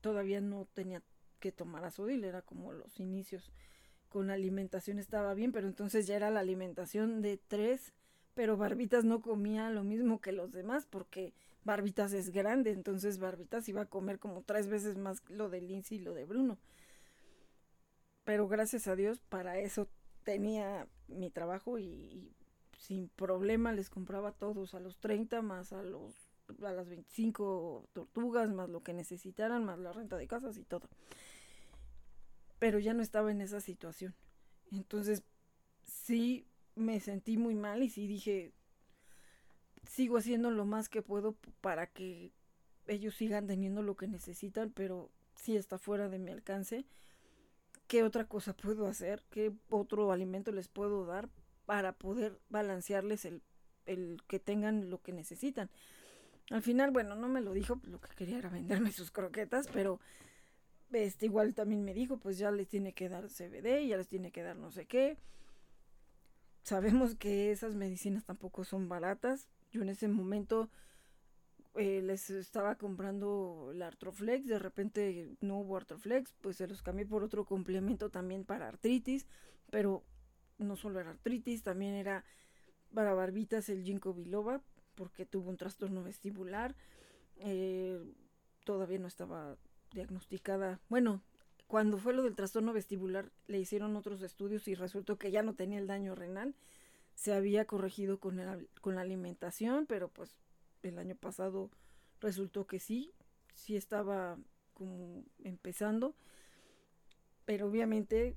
todavía no tenía que tomar azodil, era como los inicios. Con alimentación estaba bien, pero entonces ya era la alimentación de tres pero Barbitas no comía lo mismo que los demás porque Barbitas es grande, entonces Barbitas iba a comer como tres veces más lo de Lindsay y lo de Bruno. Pero gracias a Dios para eso tenía mi trabajo y, sin problema les compraba todos a los 30 más a los a las 25 tortugas más lo que necesitaran más la renta de casas y todo. Pero ya no estaba en esa situación. Entonces sí me sentí muy mal y sí dije, sigo haciendo lo más que puedo para que ellos sigan teniendo lo que necesitan, pero si está fuera de mi alcance. ¿Qué otra cosa puedo hacer? ¿Qué otro alimento les puedo dar para poder balancearles el, el que tengan lo que necesitan? Al final, bueno, no me lo dijo, lo que quería era venderme *laughs* sus croquetas, pero este igual también me dijo, pues ya les tiene que dar CBD, ya les tiene que dar no sé qué. Sabemos que esas medicinas tampoco son baratas. Yo en ese momento eh, les estaba comprando el Artroflex, de repente no hubo Artroflex, pues se los cambié por otro complemento también para artritis, pero no solo era artritis, también era para barbitas el ginkgo biloba, porque tuvo un trastorno vestibular. Eh, todavía no estaba diagnosticada, bueno, cuando fue lo del trastorno vestibular, le hicieron otros estudios y resultó que ya no tenía el daño renal. Se había corregido con, con la alimentación, pero pues el año pasado resultó que sí, sí estaba como empezando. Pero obviamente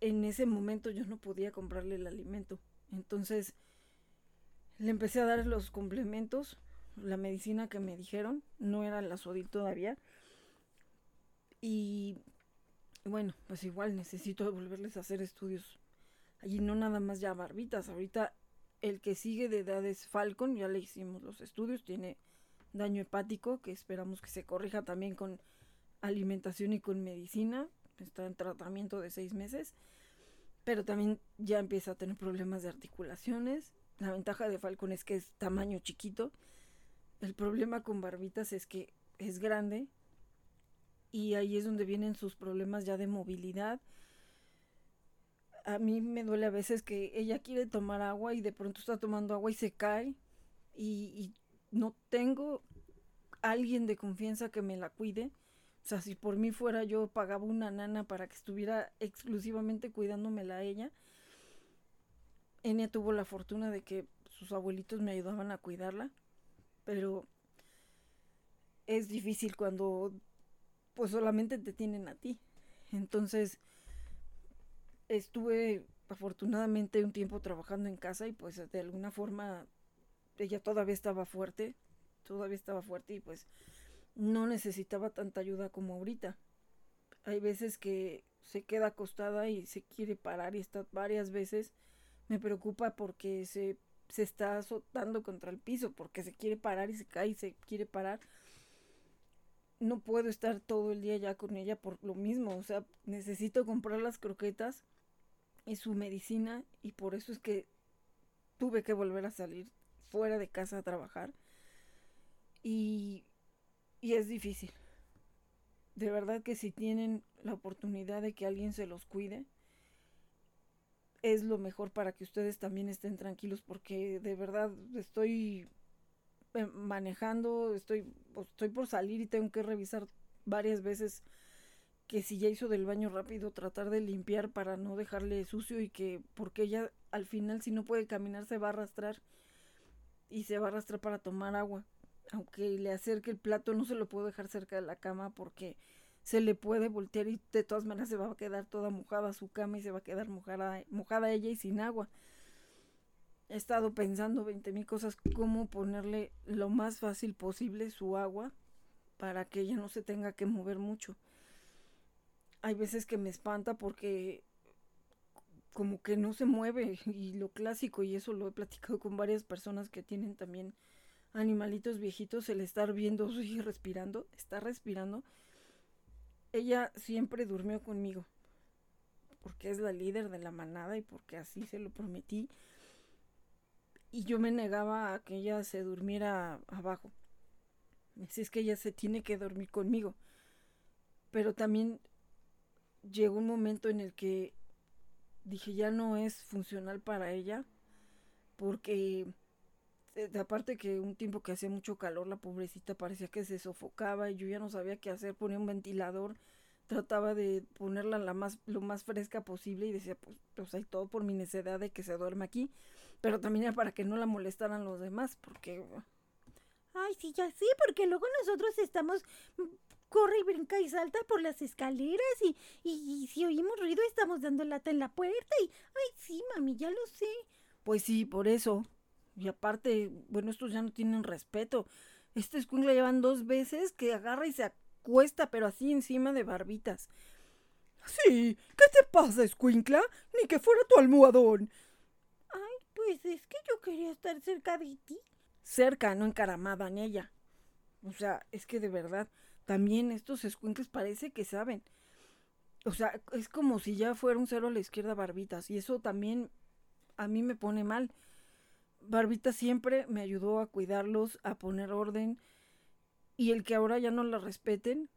en ese momento yo no podía comprarle el alimento. Entonces le empecé a dar los complementos, la medicina que me dijeron, no era la sodil todavía y bueno, pues igual necesito volverles a hacer estudios. Allí no nada más ya barbitas. Ahorita el que sigue de edad es Falcon, ya le hicimos los estudios, tiene daño hepático que esperamos que se corrija también con alimentación y con medicina. Está en tratamiento de seis meses, pero también ya empieza a tener problemas de articulaciones. La ventaja de Falcon es que es tamaño chiquito. El problema con barbitas es que es grande, y ahí es donde vienen sus problemas ya de movilidad. A mí me duele a veces que ella quiere tomar agua y de pronto está tomando agua y se cae y, no tengo alguien de confianza que me la cuide. O sea, si por mí fuera yo pagaba una nana para que estuviera exclusivamente cuidándomela a ella. Enya tuvo la fortuna de que sus abuelitos me ayudaban a cuidarla, pero es difícil cuando pues solamente te tienen a ti. Entonces, estuve afortunadamente un tiempo trabajando en casa y pues de alguna forma ella todavía estaba fuerte, todavía estaba fuerte y pues no necesitaba tanta ayuda como ahorita. Hay veces que se queda acostada y se quiere parar y está varias veces. Me preocupa porque se, se está azotando contra el piso, porque se quiere parar y se cae y se quiere parar. No puedo estar todo el día ya con ella por lo mismo. O sea, necesito comprar las croquetas y su medicina y por eso es que tuve que volver a salir fuera de casa a trabajar. Y y es difícil. De verdad que si tienen la oportunidad de que alguien se los cuide, es lo mejor para que ustedes también estén tranquilos porque de verdad estoy eh, manejando, estoy, estoy por salir y tengo que revisar varias veces que si ya hizo del baño rápido, tratar de limpiar para no dejarle sucio y que porque ella al final si no puede caminar se va a arrastrar y se va a arrastrar para tomar agua aunque le acerque el plato, no se lo puedo dejar cerca de la cama porque se le puede voltear y de todas maneras se va a quedar toda mojada su cama y se va a quedar mojada, mojada ella y sin agua. He estado pensando 20 mil cosas, cómo ponerle lo más fácil posible su agua para que ella no se tenga que mover mucho. Hay veces que me espanta porque como que no se mueve y lo clásico y eso lo he platicado con varias personas que tienen también animalitos viejitos, el estar viendo hija respirando, está respirando. Ella siempre durmió conmigo, porque es la líder de la manada y porque así se lo prometí. Y yo me negaba a que ella se durmiera abajo. Así es que ella se tiene que dormir conmigo. Pero también llegó un momento en el que dije ya no es funcional para ella porque eh, aparte que un tiempo que hacía mucho calor, la pobrecita parecía que se sofocaba y yo ya no sabía qué hacer, ponía un ventilador, trataba de ponerla la más, lo más fresca posible y decía, pues, pues hay todo por mi necesidad de que se duerme aquí, pero también era para que no la molestaran los demás, porque... Ay, sí, ya sí, porque luego nosotros estamos mm, corre y brinca y salta por las escaleras y, y, si oímos ruido estamos dando lata en la puerta y... Ay, sí, mami, ya lo sé. Pues sí, por eso. Y aparte, bueno, estos ya no tienen respeto. Este escuincle llevan dos veces que agarra y se acuesta, pero así encima de barbitas. Sí, ¿qué te pasa, escuincla? Ni que fuera tu almohadón. Ay, pues es que yo quería estar cerca de ti. Cerca, no encaramada en ella. O sea, es que de verdad, también estos escuincles parece que saben. O sea, es como si ya fuera un cero a la izquierda barbitas. Y eso también a mí me pone mal. Barbita siempre me ayudó a cuidarlos, a poner orden. Y el que ahora ya no la respeten,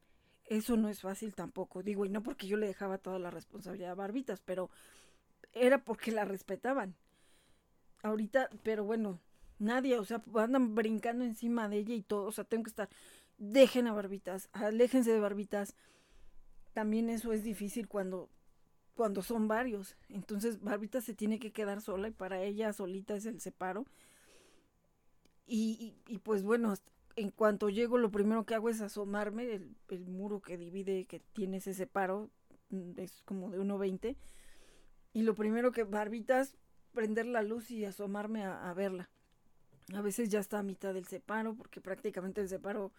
eso no es fácil tampoco. Digo, y no porque yo le dejaba toda la responsabilidad a Barbitas, pero era porque la respetaban. Ahorita, pero bueno, nadie, o sea, andan brincando encima de ella y todo. O sea, tengo que estar, dejen a Barbitas, aléjense de Barbitas. También eso es difícil cuando cuando son varios. Entonces Barbita se tiene que quedar sola y para ella solita es el separo. Y, y, pues bueno, en cuanto llego lo primero que hago es asomarme, el, el muro que divide, que tiene ese separo, mm, es como de 1.20. Y lo primero que Barbitas, prender la luz y asomarme a, verla. A veces ya está a mitad del separo, porque prácticamente el separo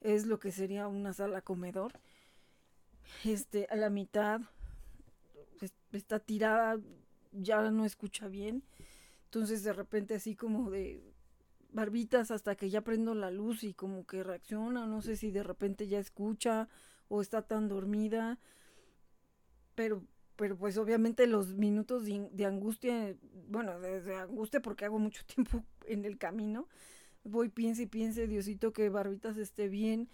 es lo que sería una sala comedor. Este, a la mitad está tirada, ya no escucha bien. Entonces de repente así como de barbitas hasta que ya prendo la luz y como que reacciona, no sé si de repente ya escucha o está tan dormida. Pero pero pues obviamente los minutos de, angustia, bueno, de, angustia porque hago mucho *laughs* tiempo en el camino, voy, piense y piense, Diosito, que Barbitas esté bien,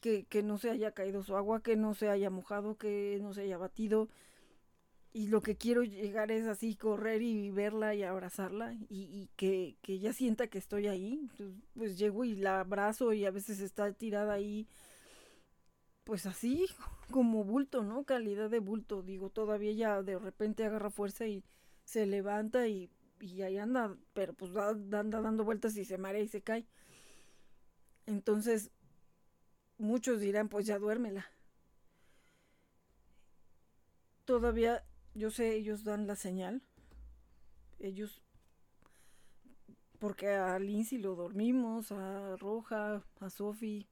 que, que no se haya caído su agua, que no se haya mojado, que no se haya batido, y lo que quiero llegar es así, correr y verla y abrazarla y, que, que, ella sienta que estoy ahí. Pues, llego y la abrazo y a veces está tirada ahí pues así, *laughs* como bulto, ¿no? Calidad de bulto. Digo, todavía ya de repente agarra fuerza y se levanta y, y ahí anda, pero pues anda dando vueltas y se marea y se cae. Entonces, muchos dirán, pues ya duérmela. Todavía, yo sé, ellos dan la señal. Ellos, porque a Lindsay lo dormimos, a Roja, a Sophie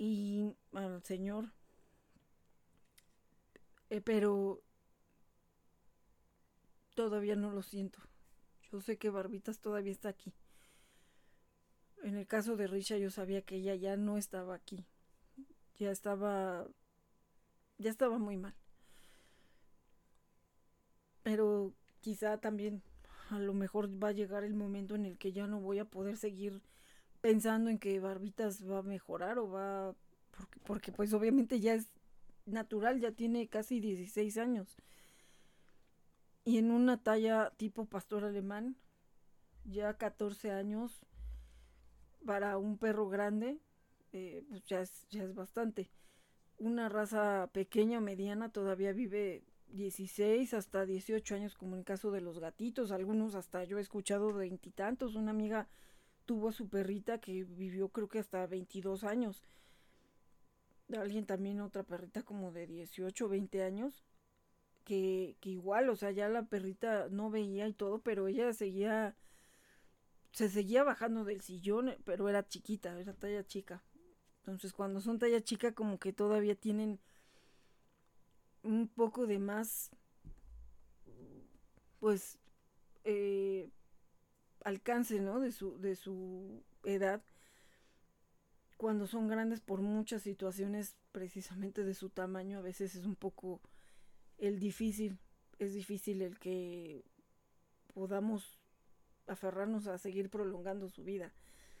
y al Señor. Eh, pero todavía no lo siento. Yo sé que Barbitas todavía está aquí. En el caso de Risha yo sabía que ella ya no estaba aquí. Ya estaba ya estaba muy mal. Pero quizá también a lo mejor va a llegar el momento en el que ya no voy a poder seguir pensando en que Barbitas va a mejorar o va porque, porque pues obviamente ya es natural, ya tiene casi 16 años. Y en una talla tipo pastor alemán, ya 14 años, para un perro grande, eh, pues ya es, ya es bastante. Una raza pequeña o mediana todavía vive 16 hasta 18 años, como en el caso de los gatitos. Algunos hasta yo he escuchado veintitantos. Una amiga tuvo a su perrita que vivió creo que hasta 22 años. Alguien también, otra perrita como de 18 o 20 años. Que, que igual, o sea, ya la perrita no veía y todo, pero ella seguía se seguía bajando del sillón, eh, pero era chiquita, era talla chica. Entonces cuando son talla chica como que todavía tienen un poco de más, pues, eh, alcance, ¿no? De su, de su edad. Cuando son grandes por muchas situaciones precisamente de su tamaño, a veces es un poco el difícil, es difícil el que podamos aferrarnos a seguir prolongando su vida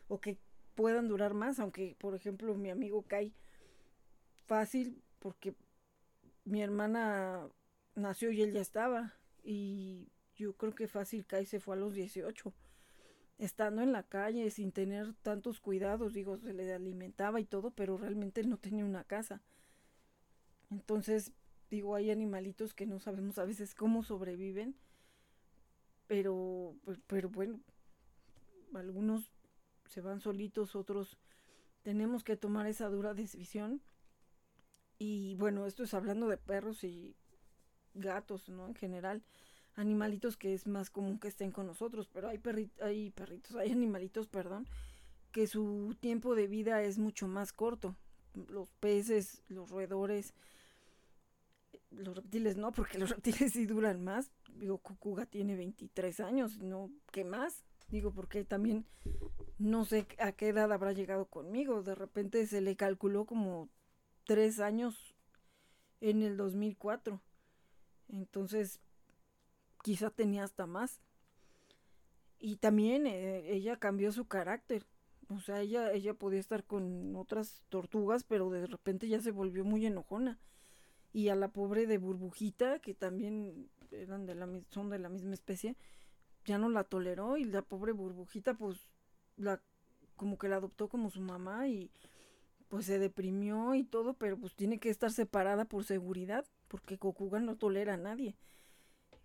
o que puedan durar más, aunque por ejemplo mi amigo cae fácil porque mi hermana nació y él ya estaba y yo creo que fácil Kai se fue a los 18 estando en la calle sin tener tantos cuidados, digo, se le alimentaba y todo, pero realmente no tenía una casa. Entonces, digo, hay animalitos que no sabemos a veces cómo sobreviven pero, pues, pero bueno, algunos se van solitos, otros tenemos que tomar esa dura decisión. Y bueno, esto es hablando de perros y gatos, ¿no? En general, animalitos que es más común que estén con nosotros, pero hay, hay perritos, hay animalitos, perdón, que su tiempo de vida es mucho más corto. Los peces, los roedores, los reptiles no, porque los reptiles *laughs* sí duran más. Digo, Cucuga tiene 23 años, ¿no? ¿Qué más? Digo, porque también no sé a qué edad habrá llegado conmigo. De repente se le calculó como tres años en el 2004. Entonces, quizá tenía hasta más. Y también eh, ella cambió su carácter. O sea, ella, ella podía estar con otras tortugas, pero de repente ya se volvió muy enojona y a la pobre de burbujita que también eran de la son de la misma especie ya no la toleró y la pobre burbujita pues la como que la adoptó como su mamá y pues se deprimió y todo pero pues tiene que estar separada por seguridad porque Kokuga no tolera a nadie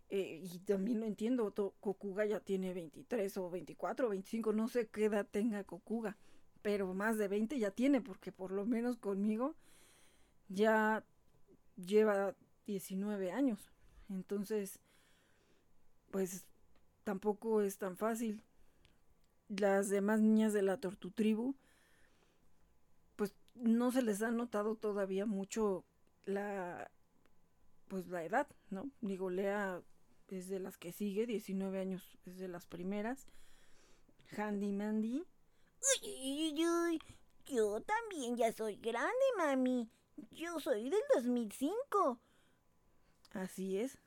eh, y también lo entiendo Kokuga ya tiene 23 o 24 o 25 no sé qué edad tenga Kokuga pero más de 20 ya tiene porque por lo menos conmigo ya lleva 19 años. Entonces, pues tampoco es tan fácil. Las demás niñas de la tortutribu, pues no se les ha notado todavía mucho la pues la edad, ¿no? Digo, Lea es de las que sigue, 19 años es de las primeras. Handy Mandy. Uy, uy, uy, yo también ya soy grande, mami. Yo soy del 2005. Así es,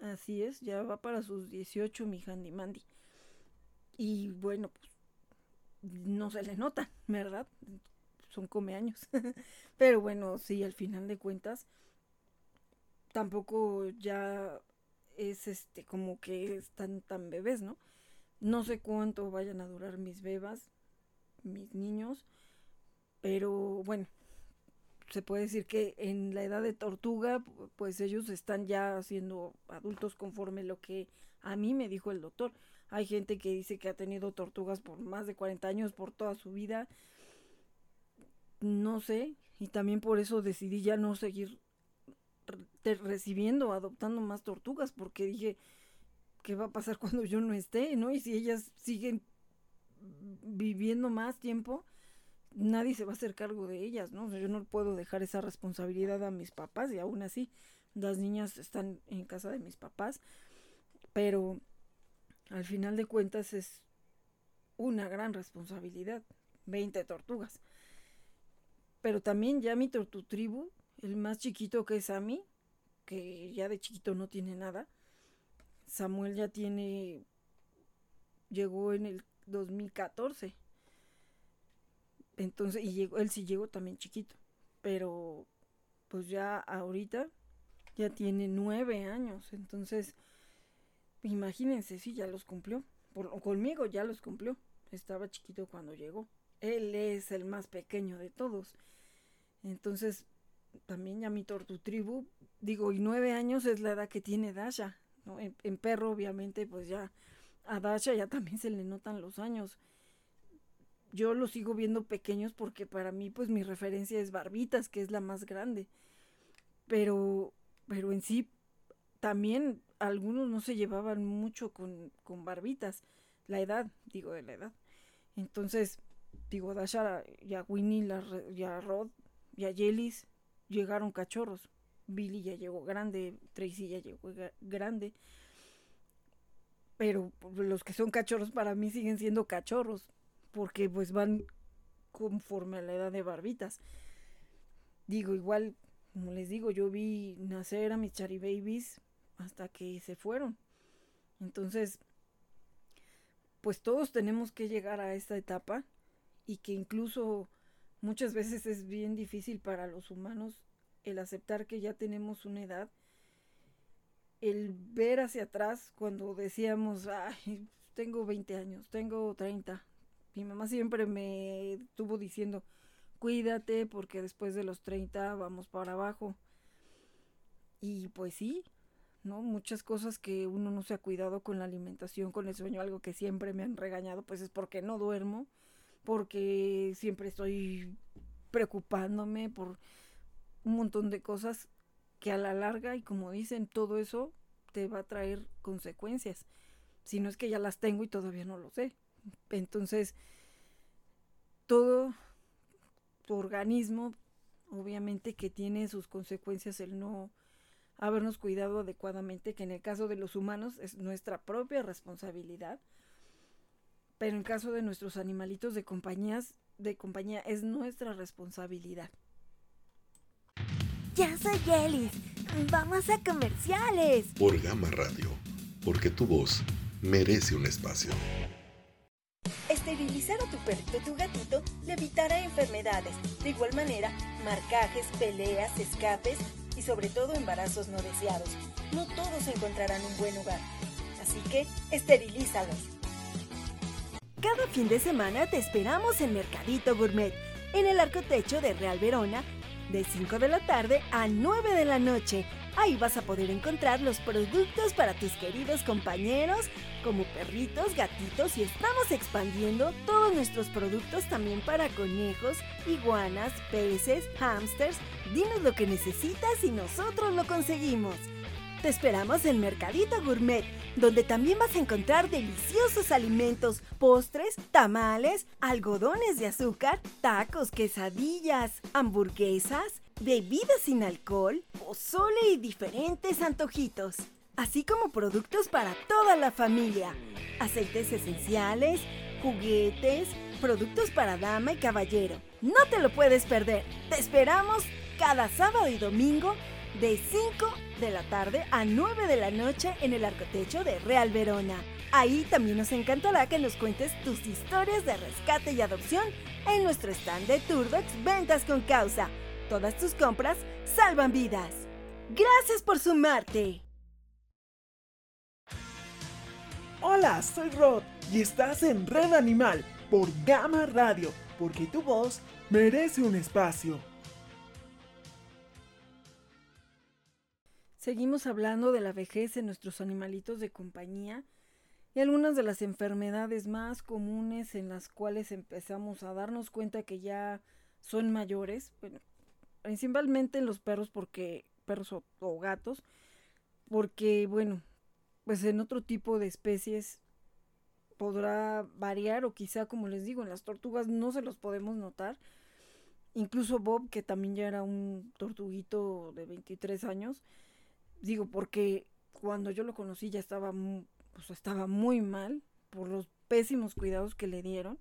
así es, ya va para sus 18 mi Handy Mandy. Y bueno, pues no se le nota, ¿verdad? Son come años. *laughs* Pero bueno, sí, al final de cuentas, tampoco ya es este como que están tan bebés, ¿no? No sé cuánto vayan a durar mis bebas, mis niños, pero bueno, se puede decir que en la edad de tortuga, pues ellos están ya siendo adultos conforme lo que a mí me dijo el doctor. Hay gente que dice que ha tenido tortugas por más de 40 años, por toda su vida. No sé, y también por eso decidí ya no seguir recibiendo, adoptando más tortugas, porque dije, ¿qué va a pasar *laughs* cuando yo no esté? ¿No? Y si ellas siguen viviendo más tiempo, nadie se va a hacer cargo de ellas, ¿no? yo no puedo dejar esa responsabilidad a mis papás y aún así las niñas están en casa de mis papás, pero al final de cuentas es una gran responsabilidad, 20 tortugas. Pero también ya mi tortutribu, el más chiquito que es Ami, que ya de chiquito no tiene nada, Samuel ya tiene, llegó en el 2014 entonces, y llegó, él sí llegó también chiquito, pero pues ya ahorita ya tiene nueve años, entonces imagínense si ya los cumplió, conmigo ya los cumplió, estaba chiquito cuando llegó, él es el más pequeño de todos, entonces también ya mi tortu tribu, digo, y nueve años es la edad que tiene Dasha, ¿no? en, perro obviamente pues ya a Dasha ya también se le notan los años, yo los sigo viendo pequeños porque para mí pues mi referencia es Barbitas, que es la más grande. Pero, pero en sí también algunos no se llevaban mucho con, con Barbitas, la edad, digo de la edad. Entonces, digo, Dasha y a Winnie la, Rod y a Yelis llegaron cachorros. Billy ya llegó grande, Tracy ya llegó grande. Pero los que son cachorros para mí siguen siendo cachorros porque pues van conforme a la edad de barbitas. Digo, igual, como les digo, yo vi nacer a mis Chari Babies hasta que se fueron. Entonces, pues todos tenemos que llegar a esta etapa y que incluso muchas veces es bien difícil para los humanos el aceptar que ya tenemos una edad, el ver hacia atrás cuando decíamos, ay, tengo 20 años, tengo 30, mi mamá siempre me estuvo diciendo, cuídate porque después de los 30 vamos para abajo. Y pues sí, ¿no? Muchas cosas que uno no se ha cuidado con la alimentación, con el sueño, algo que siempre me han regañado, pues es porque no duermo, porque siempre estoy preocupándome por un montón de cosas que a la larga y como dicen, todo eso te va a traer consecuencias. Si no es que ya las tengo y todavía no lo sé. Entonces, todo tu organismo, obviamente que tiene sus consecuencias el no habernos cuidado adecuadamente, que en el caso de los humanos es nuestra propia responsabilidad, pero en caso de nuestros animalitos de compañías, de compañía es nuestra responsabilidad. Ya soy Yelis. Vamos a comerciales. Por Gama Radio, porque tu voz merece un espacio. Esterilizar a tu perrito o tu gatito le evitará enfermedades. De igual manera, marcajes, peleas, escapes y sobre todo embarazos no deseados. No todos encontrarán un buen hogar. Así que, esterilízalos. Cada fin de semana te esperamos en Mercadito Gourmet, en el arco techo de Real Verona, de 5 de la tarde a 9 de la noche. Ahí vas a poder encontrar los productos para tus queridos compañeros como perritos, gatitos y estamos expandiendo todos nuestros productos también para conejos, iguanas, peces, hamsters. Dinos lo que necesitas y nosotros lo conseguimos. Te esperamos en Mercadito Gourmet, donde también vas a encontrar deliciosos alimentos, postres, tamales, algodones de azúcar, tacos, quesadillas, hamburguesas, bebidas sin alcohol, pozole y diferentes antojitos así como productos para toda la familia, aceites esenciales, juguetes, productos para dama y caballero. No te lo puedes perder. Te esperamos cada sábado y domingo de 5 de la tarde a 9 de la noche en el arcotecho de Real Verona. Ahí también nos encantará que nos cuentes tus historias de rescate y adopción en nuestro stand de Turdox Ventas con Causa. Todas tus compras salvan vidas. Gracias por sumarte. Hola, soy Rod y estás en Red Animal por Gama Radio, porque tu voz merece un espacio. Seguimos hablando de la vejez en nuestros animalitos de compañía y algunas de las enfermedades más comunes en las cuales empezamos a darnos cuenta que ya son mayores, bueno, principalmente en los perros porque perros o, gatos, porque bueno, pues en otro tipo de especies podrá variar o quizá como les digo, en las tortugas no se los podemos notar. Incluso Bob, que también ya era un tortuguito de 23 años, digo porque cuando yo lo conocí ya estaba estaba muy mal por los pésimos cuidados que le dieron.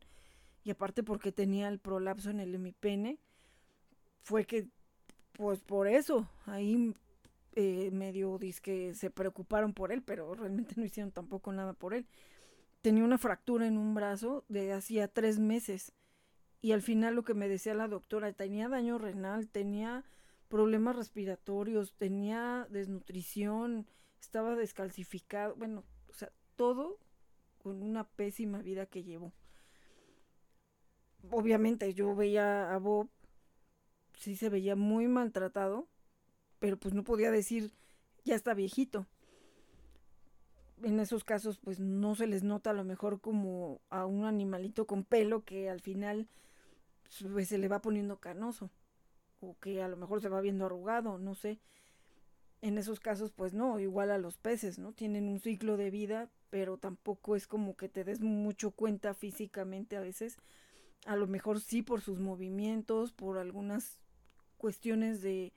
Y aparte porque tenía el prolapso en el hemipene fue que pues por eso ahí eh, medio que se preocuparon por él pero realmente no hicieron tampoco nada por él. Tenía una fractura en un brazo de hacía tres meses. Y al final lo que me decía la doctora tenía daño renal tenía problemas respiratorios tenía desnutrición estaba descalcificado bueno o sea, todo con una pésima vida que llevó. Obviamente yo veía a Bob, sí se veía muy maltratado, pero pues no podía decir, ya está viejito. En esos casos pues no se les nota a lo mejor como a un animalito con pelo que al final pues, se le va poniendo canoso o que a lo mejor se va viendo arrugado, no sé en esos casos pues no, igual a los peces, ¿no? Tienen un ciclo de vida, pero tampoco es como que te des mucho cuenta físicamente a veces. A lo mejor sí por sus movimientos, por algunas cuestiones de,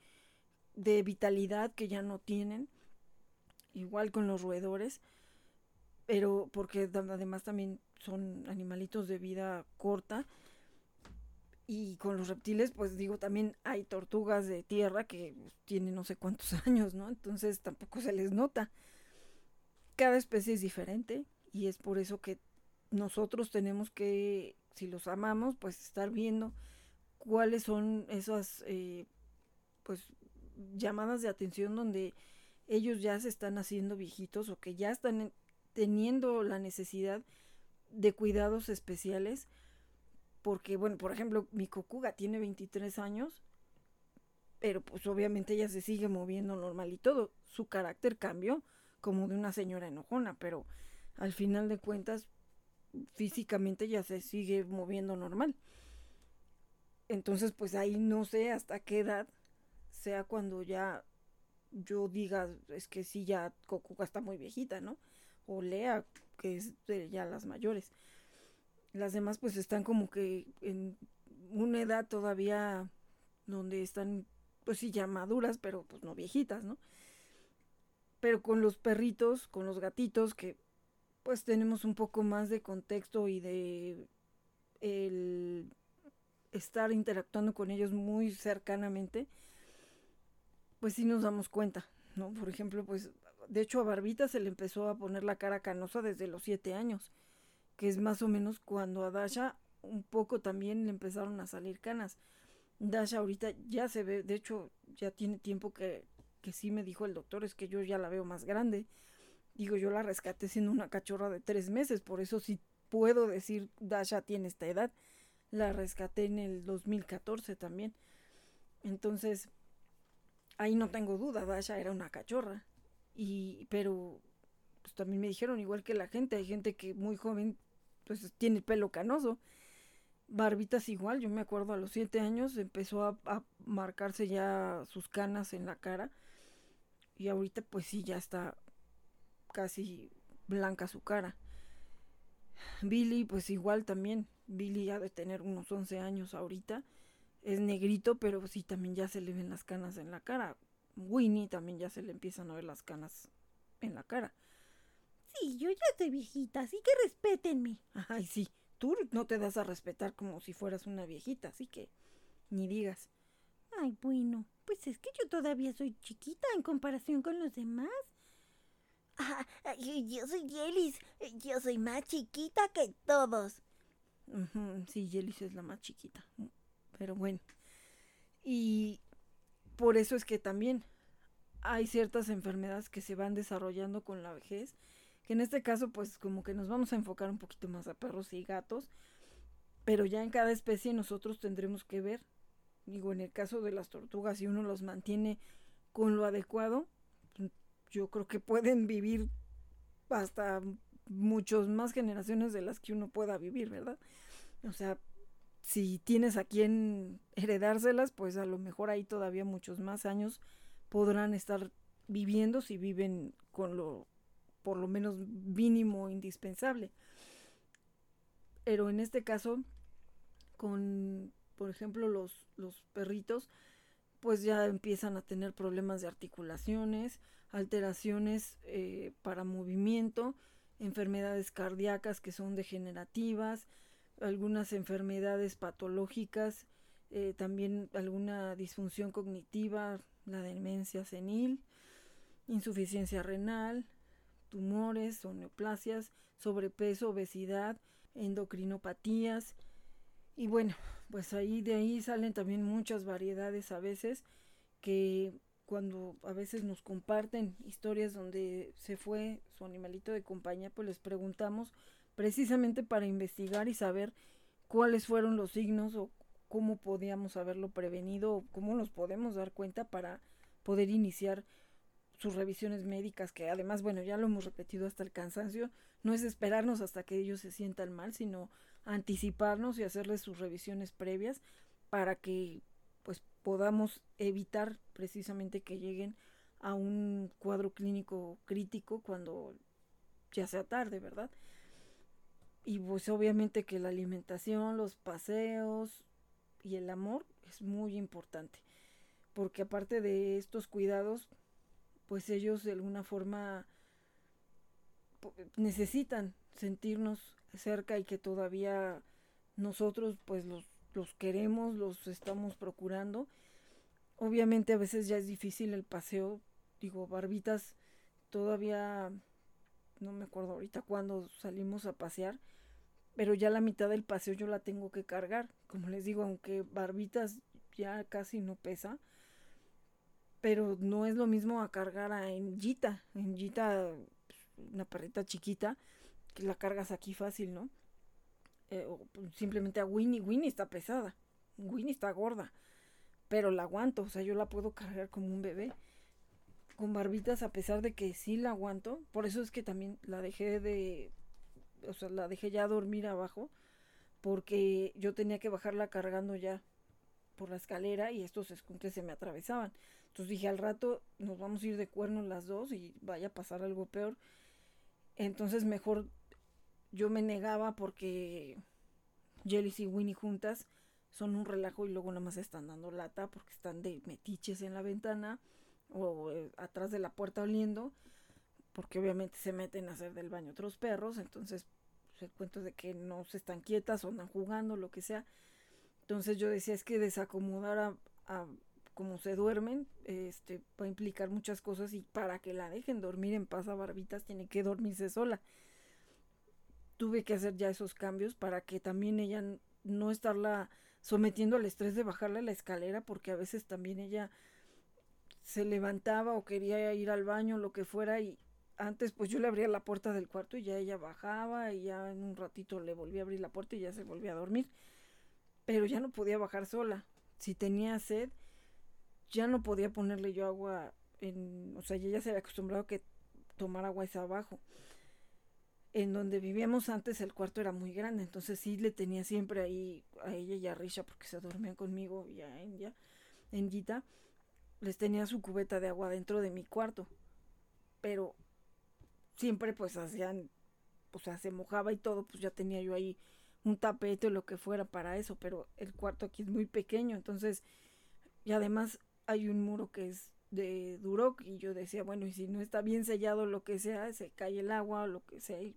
de vitalidad que ya no tienen. Igual con los roedores, pero porque además también son animalitos de vida corta y con los reptiles, pues digo, también hay tortugas de tierra que tienen no sé cuántos *laughs* años, ¿no? Entonces tampoco se les nota. Cada especie es diferente y es por eso que nosotros tenemos que, si los amamos, pues estar viendo cuáles son esas, eh, pues, llamadas de atención donde ellos ya se están haciendo viejitos o que ya están teniendo la necesidad de cuidados especiales porque, bueno, por ejemplo, mi cocuga tiene 23 años, pero pues obviamente ella se sigue moviendo normal y todo. Su carácter cambió como de una señora enojona, pero al final de cuentas físicamente ya se sigue moviendo normal. Entonces, pues ahí no sé hasta qué edad sea cuando ya yo diga, es que sí, ya Cocuga está muy viejita, ¿no? O Lea, que es de ya las mayores. Las demás pues están como que en una edad todavía donde están pues sí ya maduras, pero pues no viejitas, ¿no? Pero con los perritos, con los gatitos que pues tenemos un poco más de contexto y de el estar interactuando con ellos muy cercanamente, pues sí nos damos cuenta, ¿no? Por ejemplo, pues de hecho a Barbita se le empezó a poner la cara canosa desde los siete años que es más o menos cuando a Dasha un poco también le empezaron a salir canas. Dasha ahorita ya se ve, de hecho ya tiene tiempo que, que sí me dijo el doctor, es que yo ya la veo más grande. Digo, yo la rescaté siendo una cachorra de tres meses, por eso sí puedo decir Dasha tiene esta edad. La rescaté en el 2014 también. Entonces, ahí no tengo duda, Dasha era una cachorra. Y, pero pues también me dijeron, igual que la gente, hay gente que muy joven, pues tiene pelo canoso. Barbitas igual, yo me acuerdo a los siete años empezó a, marcarse ya sus canas en la cara. Y ahorita pues sí, ya está casi blanca su cara. Billy pues igual también. Billy ya de tener unos 11 años ahorita. Es negrito, pero sí también ya se le ven las canas en la cara. Winnie también ya se le empiezan a ver las canas en la cara. Sí, yo ya estoy viejita, así que respétenme. Ay, sí, tú no te das a respetar como si fueras una viejita, así que ni digas. Ay, bueno, pues es que yo todavía soy chiquita en comparación con los demás. Ah, yo soy Yelis, yo soy más chiquita que todos. sí, Yelis es la más chiquita, pero bueno. Y por eso es que también hay ciertas enfermedades que se van desarrollando con la vejez que en este caso pues como que nos vamos a enfocar un poquito más a perros y gatos, pero ya en cada especie nosotros tendremos que ver, digo en el caso de las tortugas si uno los mantiene con lo adecuado, yo creo que pueden vivir hasta muchos más generaciones de las que uno pueda vivir, ¿verdad? O sea, si tienes a quien heredárselas, pues a lo mejor ahí todavía muchos más años podrán estar viviendo si viven con lo por lo menos mínimo indispensable. Pero en este caso, con, por ejemplo, los, los perritos, pues ya empiezan a tener problemas de articulaciones, alteraciones eh, para movimiento, enfermedades cardíacas que son degenerativas, algunas enfermedades patológicas, eh, también alguna disfunción cognitiva, la demencia senil, insuficiencia renal, tumores o neoplasias, sobrepeso, obesidad, endocrinopatías. Y bueno, pues ahí de ahí salen también muchas variedades a veces que cuando a veces nos comparten historias donde se fue su animalito de compañía, pues les preguntamos precisamente para investigar y saber cuáles fueron los signos o cómo podíamos haberlo prevenido o cómo nos podemos dar cuenta para poder iniciar sus revisiones médicas, que además, bueno, ya lo hemos repetido hasta el cansancio, no es esperarnos hasta que ellos se sientan mal, sino anticiparnos y hacerles sus revisiones previas para que pues podamos evitar precisamente que lleguen a un cuadro clínico crítico cuando ya sea tarde, ¿verdad? Y pues obviamente que la alimentación, los paseos y el amor es muy importante, porque aparte de estos cuidados, pues ellos de alguna forma necesitan sentirnos cerca y que todavía nosotros pues los, los queremos, los estamos procurando. Obviamente a veces ya es difícil el paseo, digo, barbitas todavía no me acuerdo ahorita cuando salimos a pasear, pero ya la mitad del paseo yo la tengo que cargar. Como les digo, aunque barbitas ya casi no pesa, pero no es lo mismo a cargar a Engita. Engita, una perrita chiquita, que la cargas aquí fácil, ¿no? Eh, o simplemente a Winnie. Winnie está pesada. Winnie está gorda. Pero la aguanto. O sea, yo la puedo cargar como un bebé. Con barbitas, a pesar de que sí la aguanto. Por eso es que también la dejé de. O sea, la dejé ya dormir abajo. Porque yo tenía que bajarla cargando ya por la escalera y estos escuncles se me atravesaban. Entonces dije, al rato nos vamos a ir de cuerno las dos y vaya a pasar algo peor. Entonces mejor yo me negaba porque Jelly y Winnie juntas son un relajo y luego nada más están dando lata porque están de metiches en la ventana o eh, atrás de la puerta oliendo porque obviamente se meten a hacer del baño otros perros entonces se pues, cuento de que no se están quietas o andan jugando lo que sea entonces yo decía es que desacomodar a como se duermen, este, va a implicar muchas cosas y para que la dejen dormir en paz a barbitas tiene que dormirse sola. Tuve que hacer ya esos cambios para que también ella no estarla sometiendo al estrés de bajarle la escalera porque a veces también ella se levantaba o quería ir al baño, lo que fuera y antes pues yo le abría la puerta del cuarto y ya ella bajaba y ya en un ratito le volví a abrir la puerta y ya se volvía a dormir. Pero ya no podía bajar sola. Si tenía sed, ya no podía ponerle yo agua en, o sea, ella se había acostumbrado que tomar agua es abajo. En donde vivíamos antes el cuarto era muy grande, entonces sí le tenía siempre ahí a ella y a Risha porque se dormían conmigo y a ella, en les tenía su cubeta de agua dentro de mi cuarto. Pero siempre pues hacían, o sea, se mojaba y todo, pues ya tenía yo ahí un tapete o lo que fuera para eso, pero el cuarto aquí es muy pequeño, entonces, y además hay un muro que es de Duroc y yo decía, bueno, y si no está bien sellado lo que sea, se cae el agua o lo que sea, y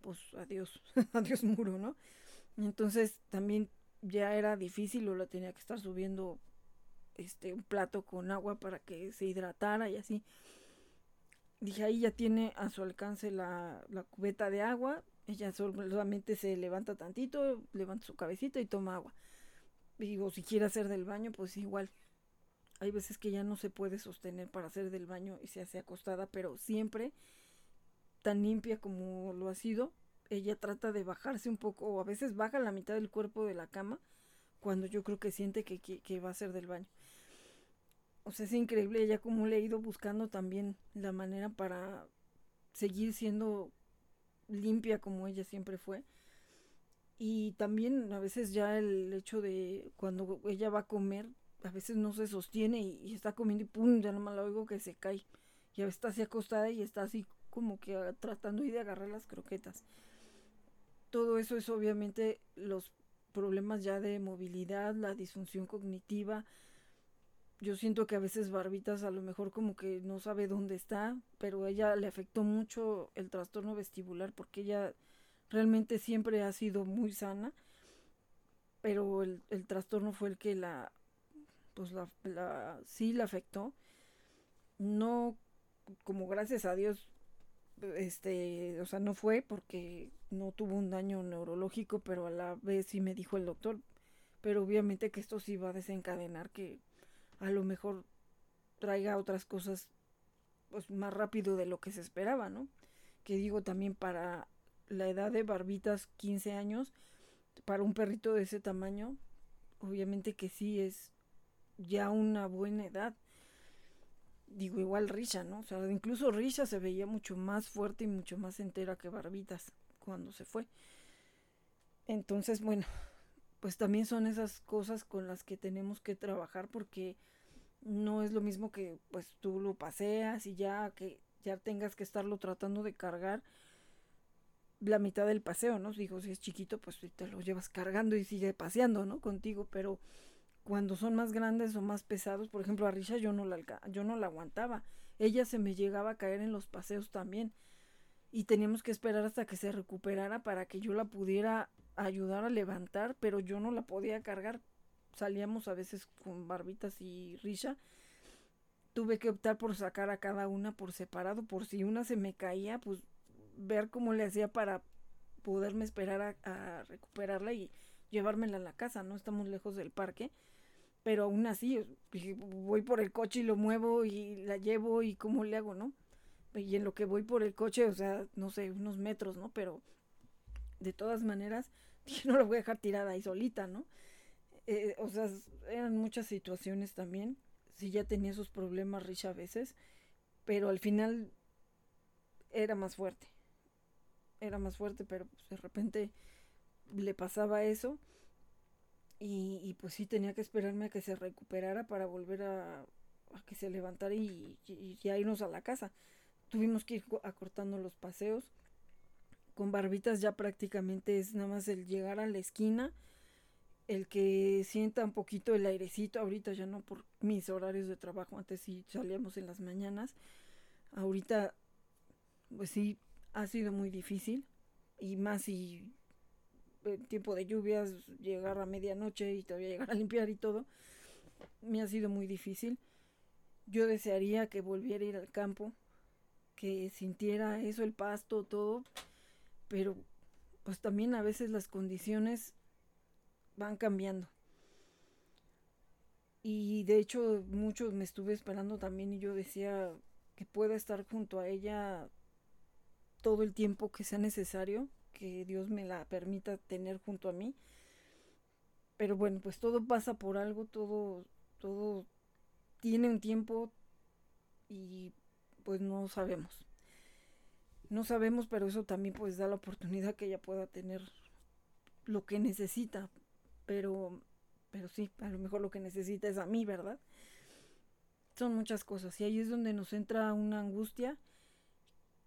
pues adiós, *laughs* adiós muro, ¿no? Entonces también ya era difícil o lo tenía que estar subiendo este un plato con agua para que se hidratara y así. Dije, ahí ya tiene a su alcance la, la cubeta de agua, ella solamente se levanta tantito, levanta su cabecita y toma agua. Digo, si quiere hacer del baño, pues igual hay veces que ya no se puede sostener para hacer del baño y se hace acostada, pero siempre tan limpia como lo ha sido, ella trata de bajarse un poco o a veces baja la mitad del cuerpo de la cama cuando yo creo que siente que, que, va a hacer del baño. o sea, es increíble ella como le ha ido buscando también la manera para seguir siendo limpia como ella siempre fue. Y también a veces ya el hecho de cuando ella va a comer, a veces no se sostiene y, está comiendo y pum, ya nomás la oigo que se cae. Y a veces está así acostada y está así como que tratando de agarrar las croquetas. Todo eso es obviamente los problemas ya de movilidad, la disfunción cognitiva. Yo siento que a veces Barbitas a lo mejor como que no sabe dónde está, pero a ella le afectó mucho el trastorno vestibular porque ella realmente siempre ha sido muy sana, pero el, el trastorno fue el que la, pues la, la, sí la afectó. No, como gracias a Dios, este, o sea, no fue porque no tuvo un daño neurológico, pero a la vez sí me dijo el doctor, pero obviamente que esto sí va a desencadenar que a lo mejor traiga otras cosas pues más rápido de lo que se esperaba, ¿no? Que digo también para la edad de Barbitas, 15 años, para un perrito de ese tamaño, obviamente que sí es ya una buena edad. Digo, igual Risha, ¿no? O sea, incluso Risha se veía mucho más fuerte y mucho más entera que Barbitas cuando se fue. Entonces, bueno, pues también son esas cosas con las que tenemos que trabajar porque no es lo mismo que pues tú lo paseas y ya que ya tengas que estarlo tratando de cargar la mitad del paseo, ¿no? Digo, si es chiquito, pues te lo llevas cargando y sigue paseando, ¿no? Contigo, pero cuando son más grandes o más pesados, por ejemplo, a Risha yo no la, yo no la aguantaba. Ella se me llegaba a caer en los paseos también. Y teníamos que esperar hasta que se recuperara para que yo la pudiera ayudar a levantar, pero yo no la podía cargar. Salíamos a veces con barbitas y Risha. Tuve que optar por sacar a cada una por separado, por si una se me caía, pues ver cómo le hacía para poderme esperar a, recuperarla y llevármela a la casa, no estamos lejos del parque, pero aún así voy por el coche y lo muevo y la llevo y cómo le hago, ¿no? Y en lo que voy por el coche, o sea, no sé, unos metros, ¿no? Pero de todas maneras, *laughs* no la voy a dejar tirada ahí solita, ¿no? Eh, o sea, eran muchas situaciones también. Sí, ya tenía esos problemas Rich a veces, pero al final era más fuerte era más fuerte, pero pues, de repente le pasaba eso y, pues sí tenía que esperarme a que se recuperara para volver a, que se levantara y, ya irnos a la casa. Tuvimos que ir acortando los paseos. Con barbitas ya prácticamente es nada más el llegar a la esquina, el que sienta un poquito el airecito, ahorita ya no por mis horarios de trabajo, antes sí salíamos en las mañanas, ahorita pues sí ha sido muy difícil y más si en tiempo de lluvias llegar a medianoche y todavía llegar a limpiar y todo me ha sido muy difícil. Yo desearía que volviera a ir al campo que sintiera eso el pasto todo pero pues también a veces las condiciones van cambiando. Y de hecho muchos me estuve esperando también y yo decía que pueda estar junto a ella todo el tiempo que sea necesario, que Dios me la permita tener junto a mí. Pero bueno, pues todo pasa por algo, todo, todo tiene un tiempo y pues no sabemos. No sabemos, pero eso también pues da la oportunidad que ella pueda tener lo que necesita. Pero, pero sí, a lo mejor lo que necesita es a mí, ¿verdad? Son muchas cosas y ahí es donde nos entra una angustia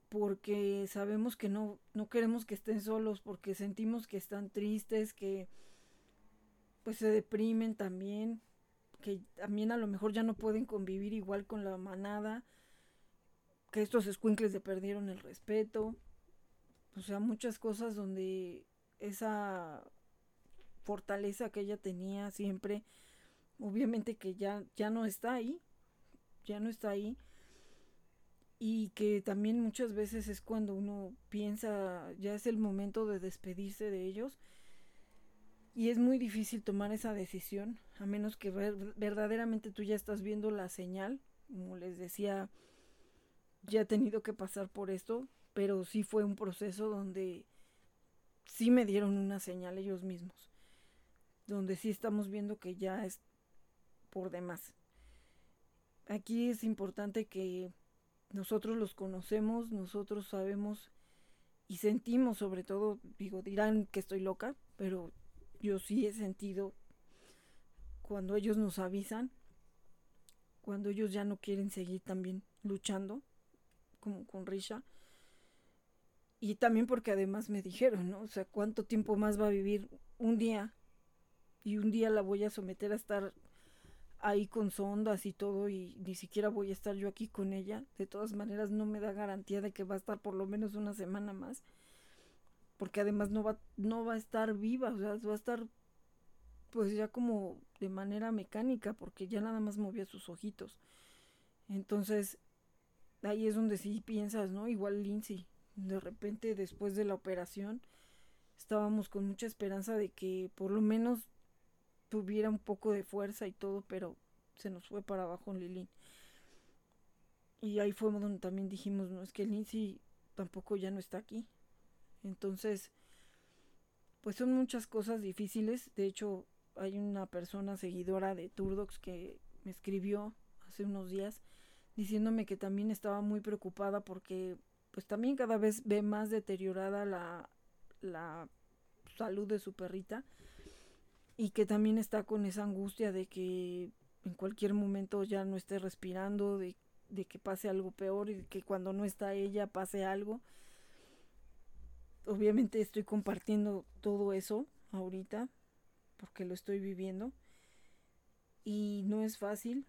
porque sabemos que no, no queremos que estén solos, porque sentimos que están tristes, que pues se deprimen también, que también a lo mejor ya no pueden convivir igual con la manada, que estos escuincles le perdieron el respeto, o sea, muchas cosas donde esa fortaleza que ella tenía siempre, obviamente que ya, ya no está ahí, ya no está ahí y que también muchas veces es cuando uno piensa ya es el momento de despedirse de ellos y es muy difícil tomar esa decisión a menos que verdaderamente tú ya estás viendo la señal como les decía ya he tenido que pasar por esto pero sí fue un proceso donde sí me dieron una señal ellos mismos donde sí estamos viendo que ya es por demás. Aquí es importante que nosotros los conocemos, nosotros sabemos y sentimos sobre todo, digo, dirán que estoy loca, pero yo sí he sentido cuando ellos nos avisan, cuando ellos ya no quieren seguir también luchando, como con Risha. Y también porque además me dijeron, ¿no? O sea, ¿cuánto tiempo más va a vivir un día? Y un día la voy a someter a estar ahí con sondas y todo y ni siquiera voy a estar yo aquí con ella. De todas maneras no me da garantía de que va a estar por lo menos una semana más. Porque además no va, no va a estar viva, o sea, va a estar pues ya como de manera mecánica, porque ya nada más movía sus ojitos. Entonces, ahí es donde sí piensas, ¿no? Igual Lindsay, de repente después de la operación, estábamos con mucha esperanza de que por lo menos tuviera un poco de fuerza y todo, pero se nos fue para abajo en Lilín. Y ahí fue donde también dijimos, no, es que Lindsay tampoco ya no está aquí. Entonces, pues son muchas cosas difíciles. De hecho, hay una persona seguidora de Turdox que me escribió hace unos días diciéndome que también estaba muy preocupada porque pues también cada vez ve más deteriorada la, la salud de su perrita y que también está con esa angustia de que en cualquier momento ya no esté respirando, de, de que pase algo peor y que cuando no está ella pase algo. Obviamente estoy compartiendo todo eso ahorita porque lo estoy viviendo y no es fácil.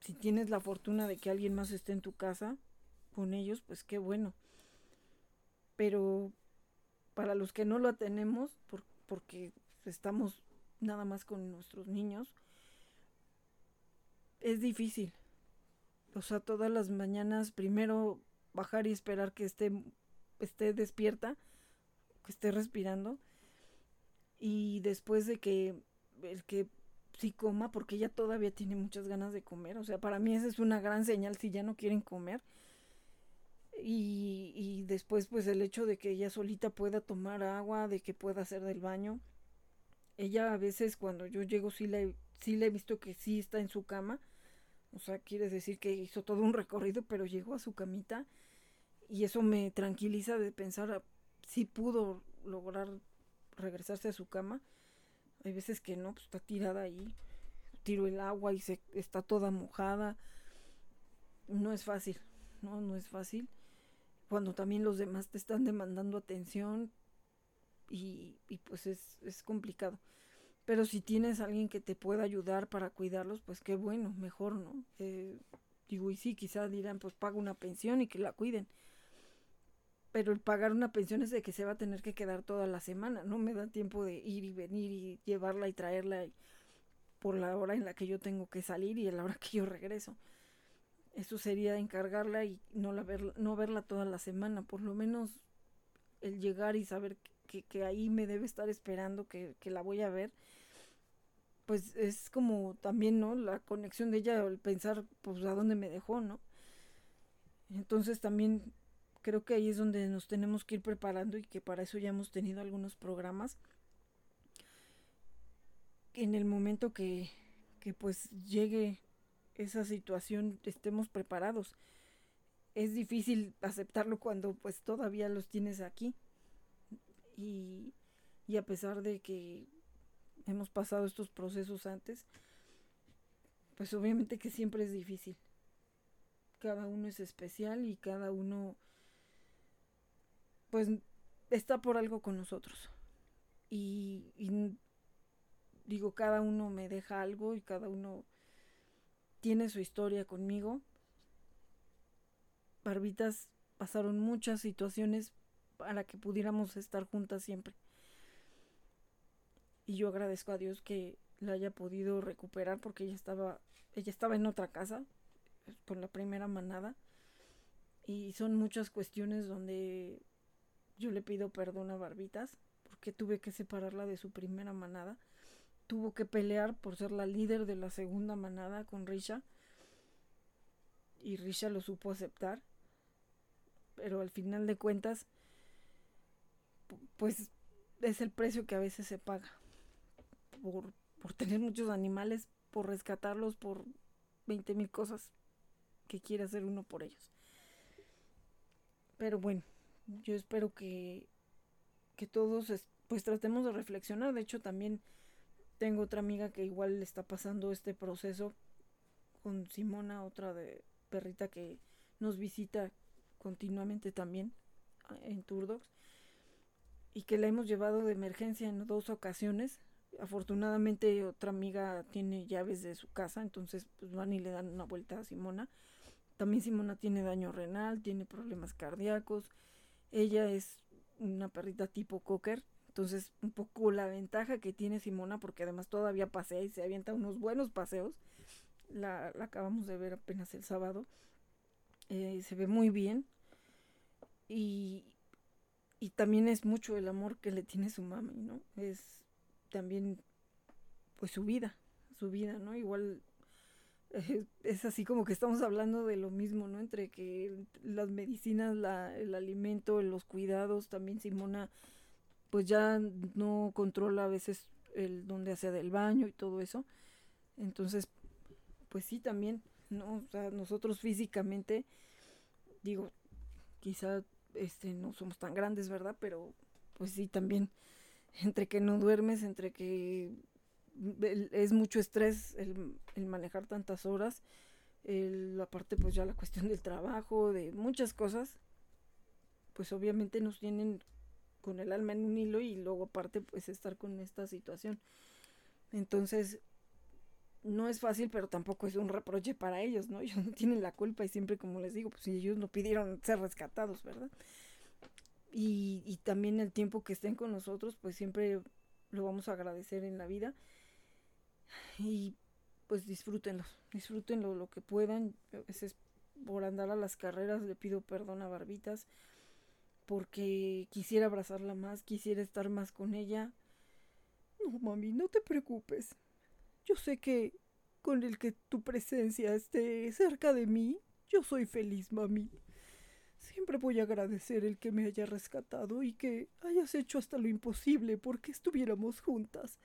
Si tienes la fortuna de que alguien más esté en tu casa con ellos, pues qué bueno. Pero para los que no lo tenemos, por, porque estamos nada más con nuestros niños, es difícil. O sea, todas las mañanas primero bajar y esperar que esté, esté despierta, que esté respirando. Y después de que el que sí coma, porque ella todavía tiene muchas ganas de comer. O sea, para mí esa es una gran señal si ya no quieren comer. Y, y después pues el hecho de que ella solita pueda tomar agua, de que pueda hacer del baño ella a veces cuando yo llego sí le, sí le he visto que sí está en su cama. O sea, quiere decir que hizo todo un recorrido, pero llegó a su camita. Y eso me tranquiliza de pensar si pudo lograr regresarse a su cama. Hay veces que no, pues está tirada ahí. Tiro el agua y se está toda mojada. No es fácil, no, no es fácil. Cuando también los demás te están demandando atención, y, pues es, es, complicado. Pero si tienes alguien que te pueda ayudar para cuidarlos, pues qué bueno, mejor, ¿no? Eh, digo, y sí, quizás dirán, pues paga una pensión y que la cuiden. Pero el pagar una pensión es de que se va a tener que quedar toda la semana, no me da tiempo de ir y venir y llevarla y traerla por la hora en la que yo tengo que salir y a la hora que yo regreso. Eso sería encargarla y no, la ver, no verla toda la semana, por lo menos el llegar y saber que, ahí me debe estar esperando, que, la voy a ver, pues es como también, ¿no? La conexión de ella, el pensar, pues, a dónde me dejó, ¿no? Entonces también creo que ahí es donde nos tenemos que ir preparando y que para eso ya hemos tenido algunos programas. En el momento que, que pues llegue esa situación estemos preparados. Es difícil aceptarlo cuando pues todavía los tienes aquí y, a pesar de que hemos pasado estos procesos antes, pues obviamente que siempre es difícil. Cada uno es especial y cada uno pues está por algo con nosotros. Y, y, digo, cada uno me deja algo y cada uno tiene su historia conmigo. Barbitas pasaron muchas situaciones para que pudiéramos estar juntas siempre. Y yo agradezco a Dios que la haya podido recuperar porque ella estaba, ella estaba en otra casa con la primera manada. Y son muchas cuestiones donde yo le pido perdón a Barbitas porque tuve que separarla de su primera manada. Tuvo que pelear por ser la líder de la segunda manada con Risha. Y Risha lo supo aceptar. Pero al final de cuentas, pues es el precio que a veces se paga por, tener muchos animales, por rescatarlos, por 20 mil cosas. que quiere hacer uno por ellos. Pero bueno, yo espero que, que todos pues tratemos de reflexionar. De hecho, también tengo otra amiga que igual le está pasando este proceso con Simona, otra de perrita que nos visita continuamente también en Turdox y que la hemos llevado de emergencia en dos ocasiones. Afortunadamente otra amiga tiene llaves de su casa, entonces pues van y le dan una vuelta a Simona. También Simona tiene daño renal, tiene problemas cardíacos. Ella es una perrita tipo cocker, entonces un poco la ventaja que tiene Simona, porque además todavía pasea y se avienta unos buenos paseos. La, acabamos de ver apenas el sábado. Eh, se ve muy bien. Y, y también es mucho el amor que le tiene su mami, ¿no? Es también, pues, su vida, su vida, ¿no? Igual *laughs* es así como que estamos hablando de lo mismo, ¿no? Entre que las medicinas, la, el alimento, los cuidados, también Simona, pues ya no controla a veces el dónde hace del baño y todo eso. Entonces, pues sí, también, ¿no? O sea, nosotros físicamente, digo, quizá este, no somos tan grandes, ¿verdad? Pero pues sí, también *laughs* entre que no duermes, entre que es mucho estrés el, manejar tantas horas, el, aparte pues ya la cuestión del trabajo, de muchas cosas, pues obviamente nos tienen con el alma en un hilo y luego aparte pues estar con esta situación. Entonces, no es fácil, pero tampoco es un reproche para ellos, ¿no? *laughs* Ellos no tienen la culpa y siempre, como les digo, pues ellos no pidieron ser rescatados, ¿verdad? Y, y también el tiempo que estén con nosotros, pues siempre lo vamos a agradecer en la vida. Y pues disfrútenlo, disfrútenlo lo que puedan. A veces por andar a las carreras le pido perdón a Barbitas porque quisiera abrazarla más, quisiera estar más con ella. No, mami, no te preocupes. Yo sé que con el que tu presencia esté cerca de mí, yo soy feliz, mami. Siempre voy a agradecer el que me haya rescatado y que hayas hecho hasta lo imposible porque estuviéramos juntas.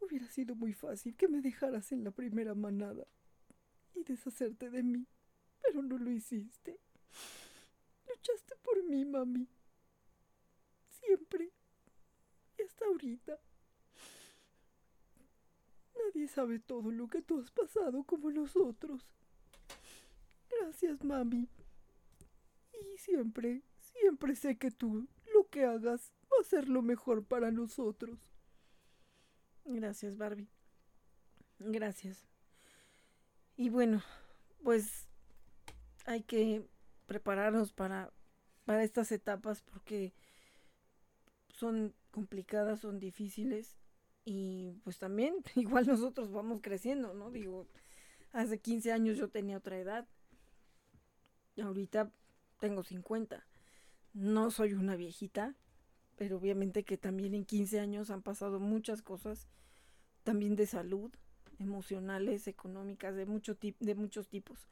Hubiera sido muy fácil que me dejaras en la primera manada y deshacerte de mí, pero no lo hiciste. Luchaste por mí, mami. Siempre. Y hasta ahorita. Nadie sabe todo lo que tú has pasado como nosotros. Gracias, mami. Y siempre, siempre sé que tú, lo que hagas, va a ser lo mejor para nosotros. Gracias, Barbie. Gracias. Y bueno, pues hay que prepararnos para, para estas etapas porque son complicadas, son difíciles y pues también, *laughs* igual nosotros vamos creciendo, ¿no? Digo, hace 15 años yo tenía otra edad. Ahorita tengo 50. No soy una viejita, pero obviamente que también en 15 años han pasado muchas cosas, también de salud, emocionales, económicas, de, mucho de muchos tipos.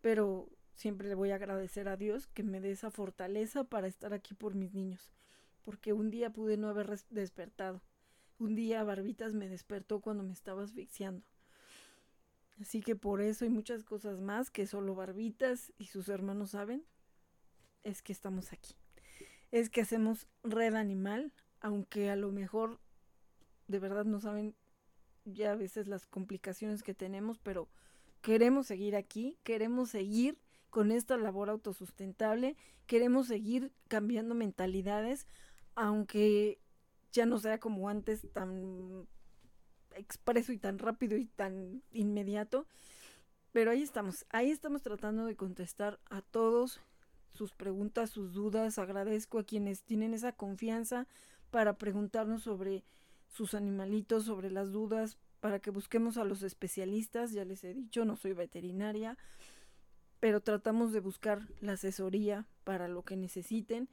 Pero siempre le voy a agradecer a Dios que me dé esa fortaleza para estar aquí por mis niños, porque un día pude no haber despertado un día Barbitas me despertó cuando me estaba asfixiando. Así que por eso y muchas cosas más que solo Barbitas y sus hermanos saben, es que estamos aquí. Es que hacemos red animal, aunque a lo mejor de verdad no saben ya a veces las complicaciones que tenemos, pero queremos seguir aquí, queremos seguir con esta labor autosustentable, queremos seguir cambiando mentalidades, aunque ya no sea como antes tan expreso y tan rápido y tan inmediato. Pero ahí estamos, ahí estamos tratando de contestar a todos sus preguntas, sus dudas. Agradezco a quienes tienen esa confianza para preguntarnos sobre sus animalitos, sobre las dudas, para que busquemos a los especialistas. Ya les he dicho, no soy veterinaria, pero tratamos de buscar la asesoría para lo que necesiten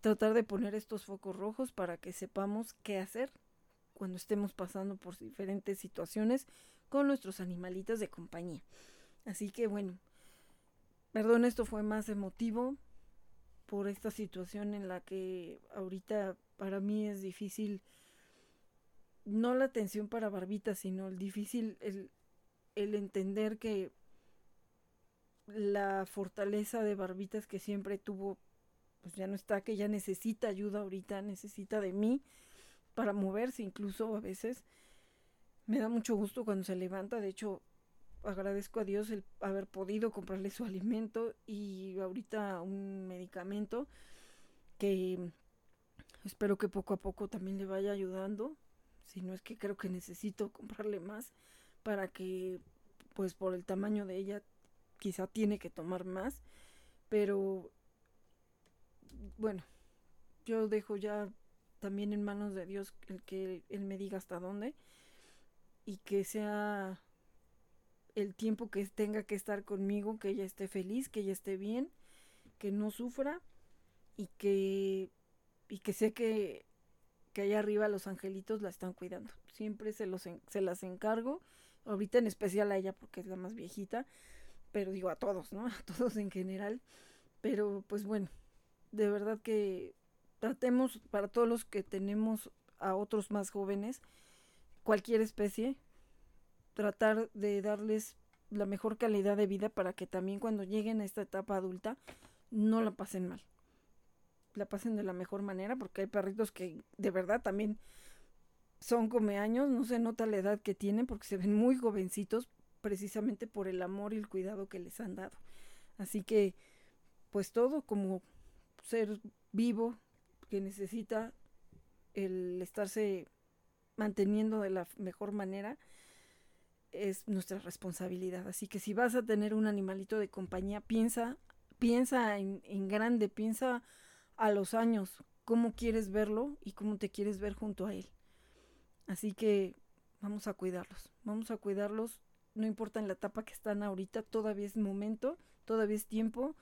tratar de poner estos focos rojos para que sepamos qué hacer cuando estemos pasando por diferentes situaciones con nuestros animalitos de compañía. Así que bueno, perdón, esto fue más emotivo por esta situación en la que ahorita para mí es difícil, no la atención para Barbita, sino el difícil, el, el entender que la fortaleza de Barbitas que siempre tuvo, pues ya no está, que ya necesita ayuda ahorita, necesita de mí para moverse incluso a veces. Me da mucho gusto cuando se levanta, de hecho agradezco a Dios el haber podido comprarle su alimento y ahorita un medicamento que espero que poco a poco también le vaya ayudando, si no es que creo que necesito comprarle más para que pues por el tamaño de ella quizá tiene que tomar más, pero bueno, yo dejo ya también en manos de Dios el que Él me diga hasta dónde y que sea el tiempo que tenga que estar conmigo, que ella esté feliz, que ella esté bien, que no sufra y que, y que sé que, que allá arriba los angelitos la están cuidando. Siempre se, los se las encargo, ahorita en especial a ella porque es la más viejita, pero digo a todos, ¿no? *laughs* A todos en general. Pero pues bueno, de verdad que tratemos para todos los que tenemos a otros más jóvenes, cualquier especie, tratar de darles la mejor calidad de vida para que también cuando lleguen a esta etapa adulta no la pasen mal. La pasen de la mejor manera porque hay perritos que de verdad también son come años, no se nota la edad que tienen porque se ven muy jovencitos precisamente por el amor y el cuidado que les han dado. Así que pues todo como ser vivo que necesita el estarse manteniendo de la mejor manera es nuestra responsabilidad. Así que si vas a tener un animalito de compañía, piensa, piensa en, en grande, piensa a los años, cómo quieres verlo y cómo te quieres ver junto a él. Así que vamos a cuidarlos, vamos a cuidarlos, no importa en la etapa que están ahorita, todavía es momento, todavía es tiempo.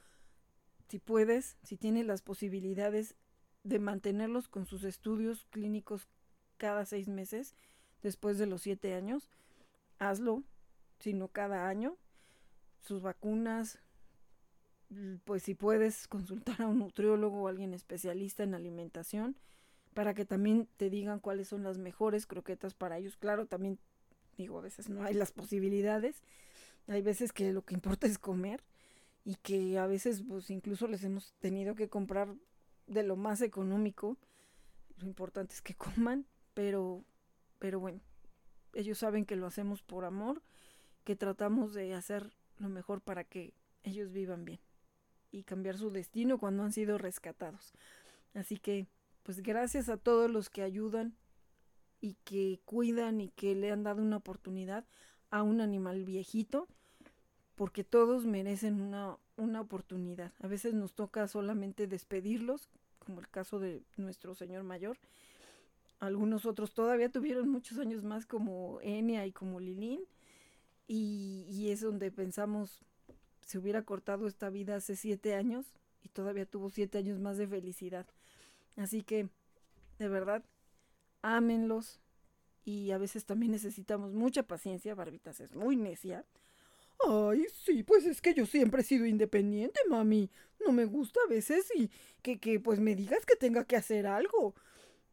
Si puedes, si tienes las posibilidades de mantenerlos con sus estudios clínicos cada seis meses, después de los siete años, hazlo, sino cada año. Sus vacunas, pues si puedes consultar a un nutriólogo o alguien especialista en alimentación para que también te digan cuáles son las mejores croquetas para ellos. Claro, también digo, a veces no hay las posibilidades. Hay veces que lo que importa es comer y que a veces pues incluso les hemos tenido que comprar de lo más económico. Lo importante es que coman, pero pero bueno, ellos saben que lo hacemos por amor, que tratamos de hacer lo mejor para que ellos vivan bien y cambiar su destino cuando han sido rescatados. Así que, pues gracias a todos los que ayudan y que cuidan y que le han dado una oportunidad a un animal viejito, porque todos merecen una, una oportunidad. A veces nos toca solamente despedirlos, como el caso de nuestro señor mayor, algunos otros todavía tuvieron muchos años más como Enia y como Lilín. Y, es donde pensamos, se hubiera cortado esta vida hace siete años y todavía tuvo siete años más de felicidad. Así que, de verdad, ámenlos y a veces también necesitamos mucha paciencia. Barbitas es muy necia. Ay, sí, pues es que yo siempre he sido independiente, mami. No me gusta a veces y que, que pues me digas que tenga que hacer algo.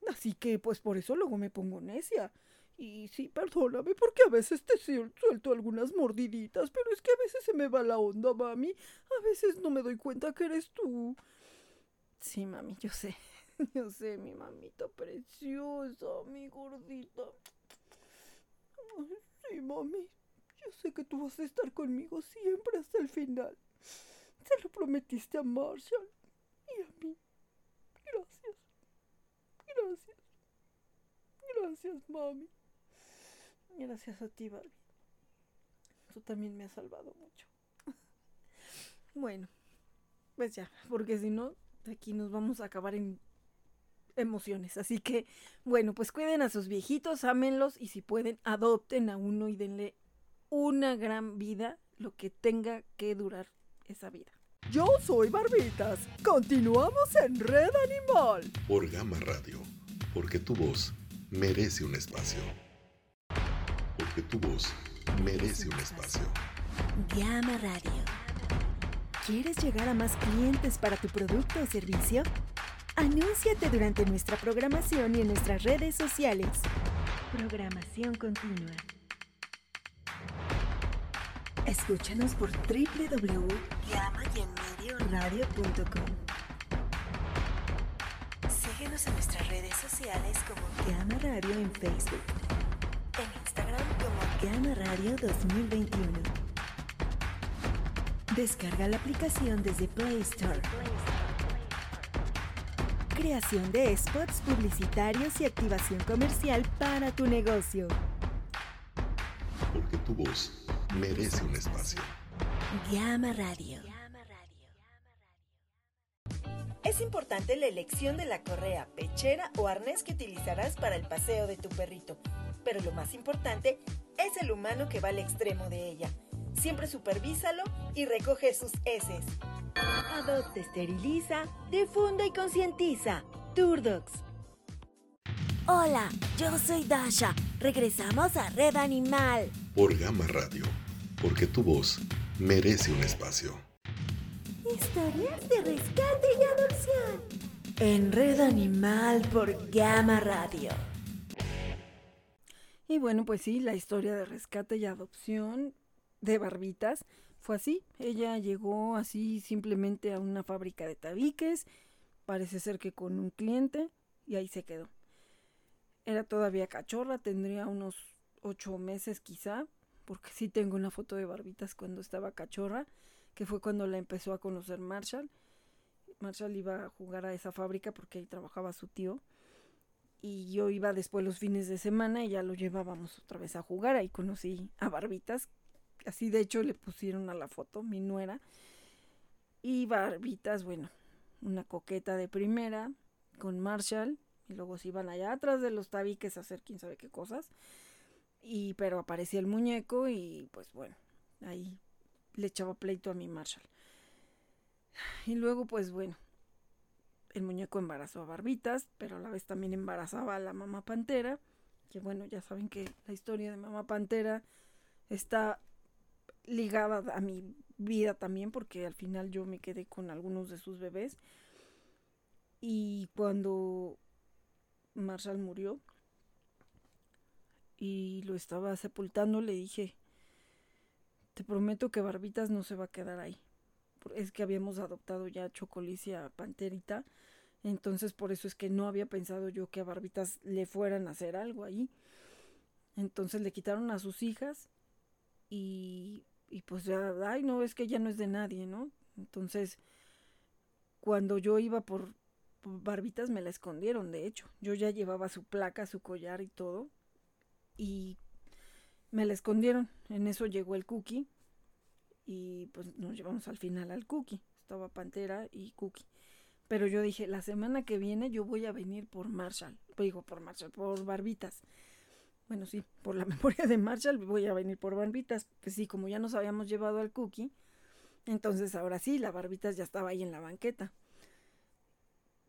Así que pues por eso luego me pongo necia. Y sí, perdóname porque a veces te suelto algunas mordiditas, pero es que a veces se me va la onda, mami. A veces no me doy cuenta que eres tú. Sí, mami, yo sé. *laughs* Yo sé, mi mamita preciosa, mi gordita. Ay, sí, mami. Yo sé que tú vas a estar conmigo siempre hasta el final. Se lo prometiste a Marshall y a mí. Gracias. Gracias. Gracias, mami. Gracias a ti, Barbie. Tú también me has salvado mucho. *laughs* bueno, pues ya, porque si no, aquí nos vamos a acabar en emociones. Así que, bueno, pues cuiden a sus viejitos, ámenlos y si pueden, adopten a uno y denle una gran vida, lo que tenga que durar esa vida. Yo soy Barbitas. Continuamos en Red Animal. Por Gama Radio. Porque tu voz merece un espacio. Porque tu voz merece un espacio. Gama Radio. ¿Quieres llegar a más clientes para tu producto o servicio? Anúnciate durante nuestra programación y en nuestras redes sociales. Programación continua. Escúchanos por www.gamma-radio.com. Síguenos en nuestras redes sociales como Gamma Radio en Facebook. En Instagram como Gamma Radio 2021. Descarga la aplicación desde Play Store. Creación de spots publicitarios y activación comercial para tu negocio. Porque tu voz merece un espacio. Llama Radio. Es importante la elección de la correa, pechera o arnés que utilizarás para el paseo de tu perrito, pero lo más importante es el humano que va al extremo de ella. Siempre supervísalo y recoge sus heces. Adopta, esteriliza, difunda y concientiza. Turdox. Hola, yo soy Dasha. Regresamos a Red Animal. Por Gama Radio. Porque tu voz merece un espacio. Historias de rescate y adopción. En Red Animal por Gama Radio. Y bueno, pues sí, la historia de rescate y adopción de Barbitas fue así. Ella llegó así simplemente a una fábrica de tabiques, parece ser que con un cliente, y ahí se quedó. Era todavía cachorra, tendría unos ocho meses quizá, porque sí tengo una foto de Barbitas cuando estaba cachorra, que fue cuando la empezó a conocer Marshall. Marshall iba a jugar a esa fábrica porque ahí trabajaba su tío. Y yo iba después los fines de semana y ya lo llevábamos otra vez a jugar. Ahí conocí a Barbitas. Así de hecho le pusieron a la foto, mi nuera. Y Barbitas, bueno, una coqueta de primera con Marshall. Y luego se iban allá atrás de los tabiques a hacer quién sabe qué cosas. Y pero aparecía el muñeco y pues bueno, ahí le echaba pleito a mi Marshall. Y luego pues bueno, el muñeco embarazó a Barbitas, pero a la vez también embarazaba a la mamá Pantera, que bueno, ya saben que la historia de mamá Pantera está ligada a mi vida también, porque al final yo me quedé con algunos de sus bebés. Y cuando Marshall murió y lo estaba sepultando, le dije, te prometo que Barbitas no se va a quedar ahí. Es que habíamos adoptado ya Chocolicia Panterita. Entonces por eso es que no había pensado yo que a Barbitas le fueran a hacer algo ahí. Entonces le quitaron a sus hijas y, y pues ya, ay no, es que ya no es de nadie, ¿no? Entonces cuando yo iba por, por Barbitas me la escondieron, de hecho. Yo ya llevaba su placa, su collar y todo. Y me la escondieron. En eso llegó el cookie y pues nos llevamos al final al cookie. Estaba Pantera y cookie. Pero yo dije, la semana que viene yo voy a venir por Marshall. Digo, por Marshall, por Barbitas. Bueno, sí, por la *laughs* memoria de Marshall voy a venir por Barbitas. Pues sí, como ya nos habíamos llevado al cookie, entonces ahora sí, la Barbitas ya estaba ahí en la banqueta.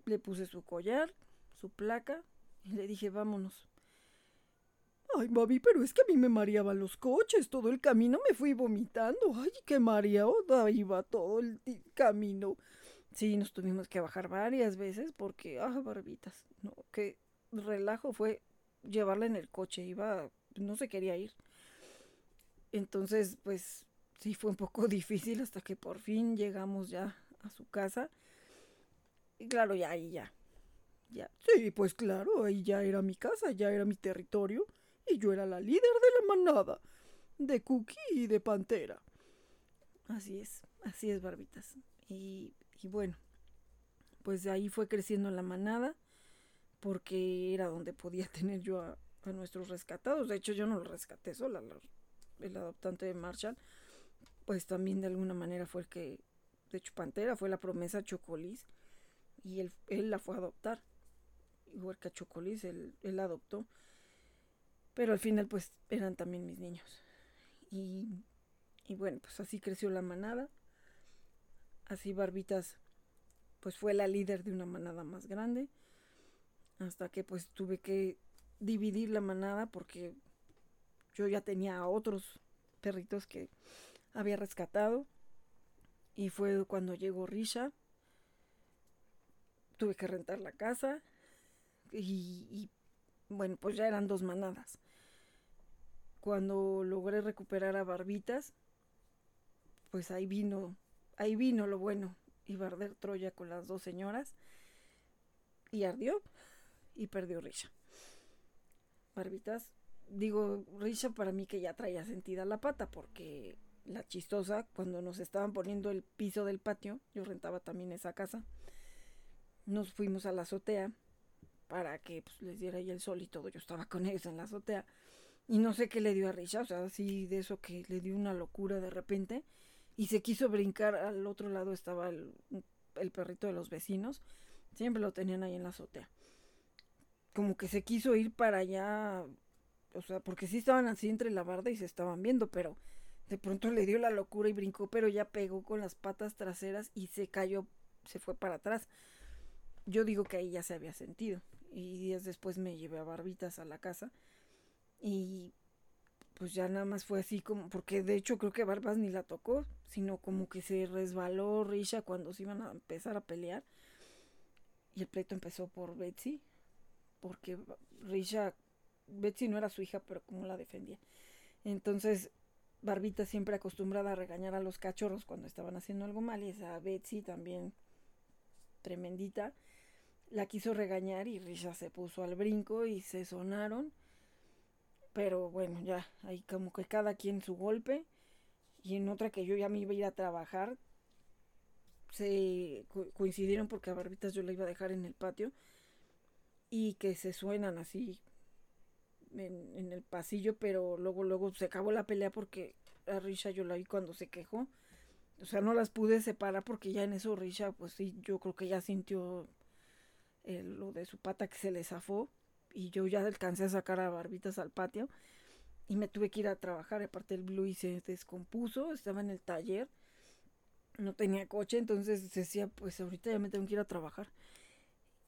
Le puse su collar, su placa y le dije, vámonos. Ay, mami, pero es que a mí me mareaban los coches. Todo el camino me fui vomitando. Ay, qué mareado iba todo el camino. Sí, nos tuvimos que bajar varias veces porque, ah, barbitas, no, qué relajo fue llevarla en el coche. Iba, no se quería ir. Entonces, pues, sí fue un poco *laughs* difícil hasta que por fin llegamos ya a su casa. Y claro, ya ahí ya. Ya. Sí, pues claro, ahí ya era mi casa, ya era mi territorio y yo era la líder de la manada, de Cookie y de Pantera. Así es, así es, Barbitas. Y, y bueno, pues ahí fue creciendo la manada, porque era donde podía *laughs* tener yo a, a nuestros rescatados. De hecho, yo no los rescaté sola, la, el adoptante de Marshall, pues también de alguna manera fue el que, de hecho, Pantera fue la promesa Chocolis, y él, él la fue a adoptar. Igual que a Chocolis, él, él la adoptó. Pero al final pues eran también mis niños. Y, y bueno, pues así creció la manada. Así Barbitas pues fue la líder de una manada más grande. Hasta que pues tuve que dividir la manada porque yo ya tenía a otros perritos que había rescatado. Y fue cuando llegó Risha. Tuve que rentar la casa. Y, y bueno, pues ya eran dos manadas cuando logré recuperar a Barbitas, pues ahí vino, ahí vino lo bueno. Iba a arder Troya con las dos señoras. Y ardió y perdió Risha. Barbitas, digo, Risha para mí que ya traía sentida la pata porque la chistosa, cuando nos estaban poniendo el piso del patio, yo rentaba también esa casa, nos fuimos a la azotea para que pues, les diera ahí el sol y todo. Yo estaba con ellos en la azotea y no sé qué le dio a Risha, o sea, así de eso que le dio una locura de repente y se quiso brincar. Al otro lado estaba el, el perrito de los vecinos, siempre lo tenían ahí en la azotea. Como que se quiso ir para allá, o sea, porque sí estaban así entre la barda y se estaban viendo, pero de pronto le dio la locura y brincó, pero ya pegó con las patas traseras y se cayó, se fue para atrás. Yo digo que ahí ya se había sentido. Y días después me llevé a Barbitas a la casa. Y pues ya nada más fue así como, porque de hecho creo que Barbas ni la tocó, sino como que se resbaló Risha cuando se iban a empezar a pelear. Y el pleito empezó por Betsy, porque Risha, Betsy no era su hija, pero como la defendía. Entonces Barbita siempre acostumbrada a regañar a los cachorros cuando estaban haciendo algo mal y esa Betsy también tremendita la quiso regañar y Risha se puso al brinco y se sonaron. Pero bueno, ya, ahí como que cada quien su golpe. Y en otra que yo ya me iba a ir a trabajar, se coincidieron porque a Barbitas yo la iba a dejar en el patio. Y que se suenan así en, el pasillo, pero luego, luego se acabó la pelea porque a Risha yo la vi cuando se quejó. O sea, no las pude separar porque ya en eso Risha, pues sí, yo creo que ya sintió lo de su pata que se le zafó. Y yo ya alcancé a sacar a Barbitas al patio. Y me tuve que ir a trabajar. Aparte el Blue se descompuso, estaba en el taller. No tenía coche, entonces decía, pues ahorita ya me tengo que ir a trabajar.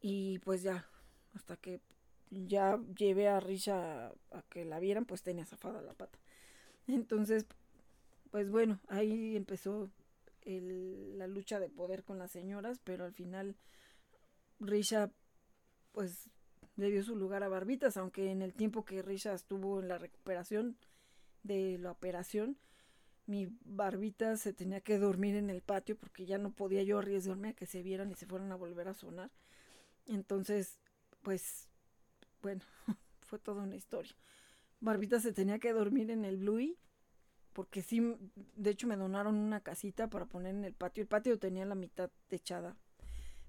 Y pues ya, hasta que ya llevé a Risha a, que la vieran, pues tenía zafada la pata. Entonces, pues bueno, ahí empezó la lucha de poder con las señoras, pero al final Risha, pues dio su lugar a Barbitas, aunque en el tiempo que Risha estuvo en la recuperación de la operación, mi barbita se tenía que dormir en el patio porque ya no podía yo arriesgarme a que se vieran y se fueran a volver a sonar. Entonces, pues bueno, *laughs* fue toda una historia. Barbita se tenía que dormir en el Bluey, porque sí, de hecho me donaron una casita para poner en el patio. El patio tenía la mitad techada,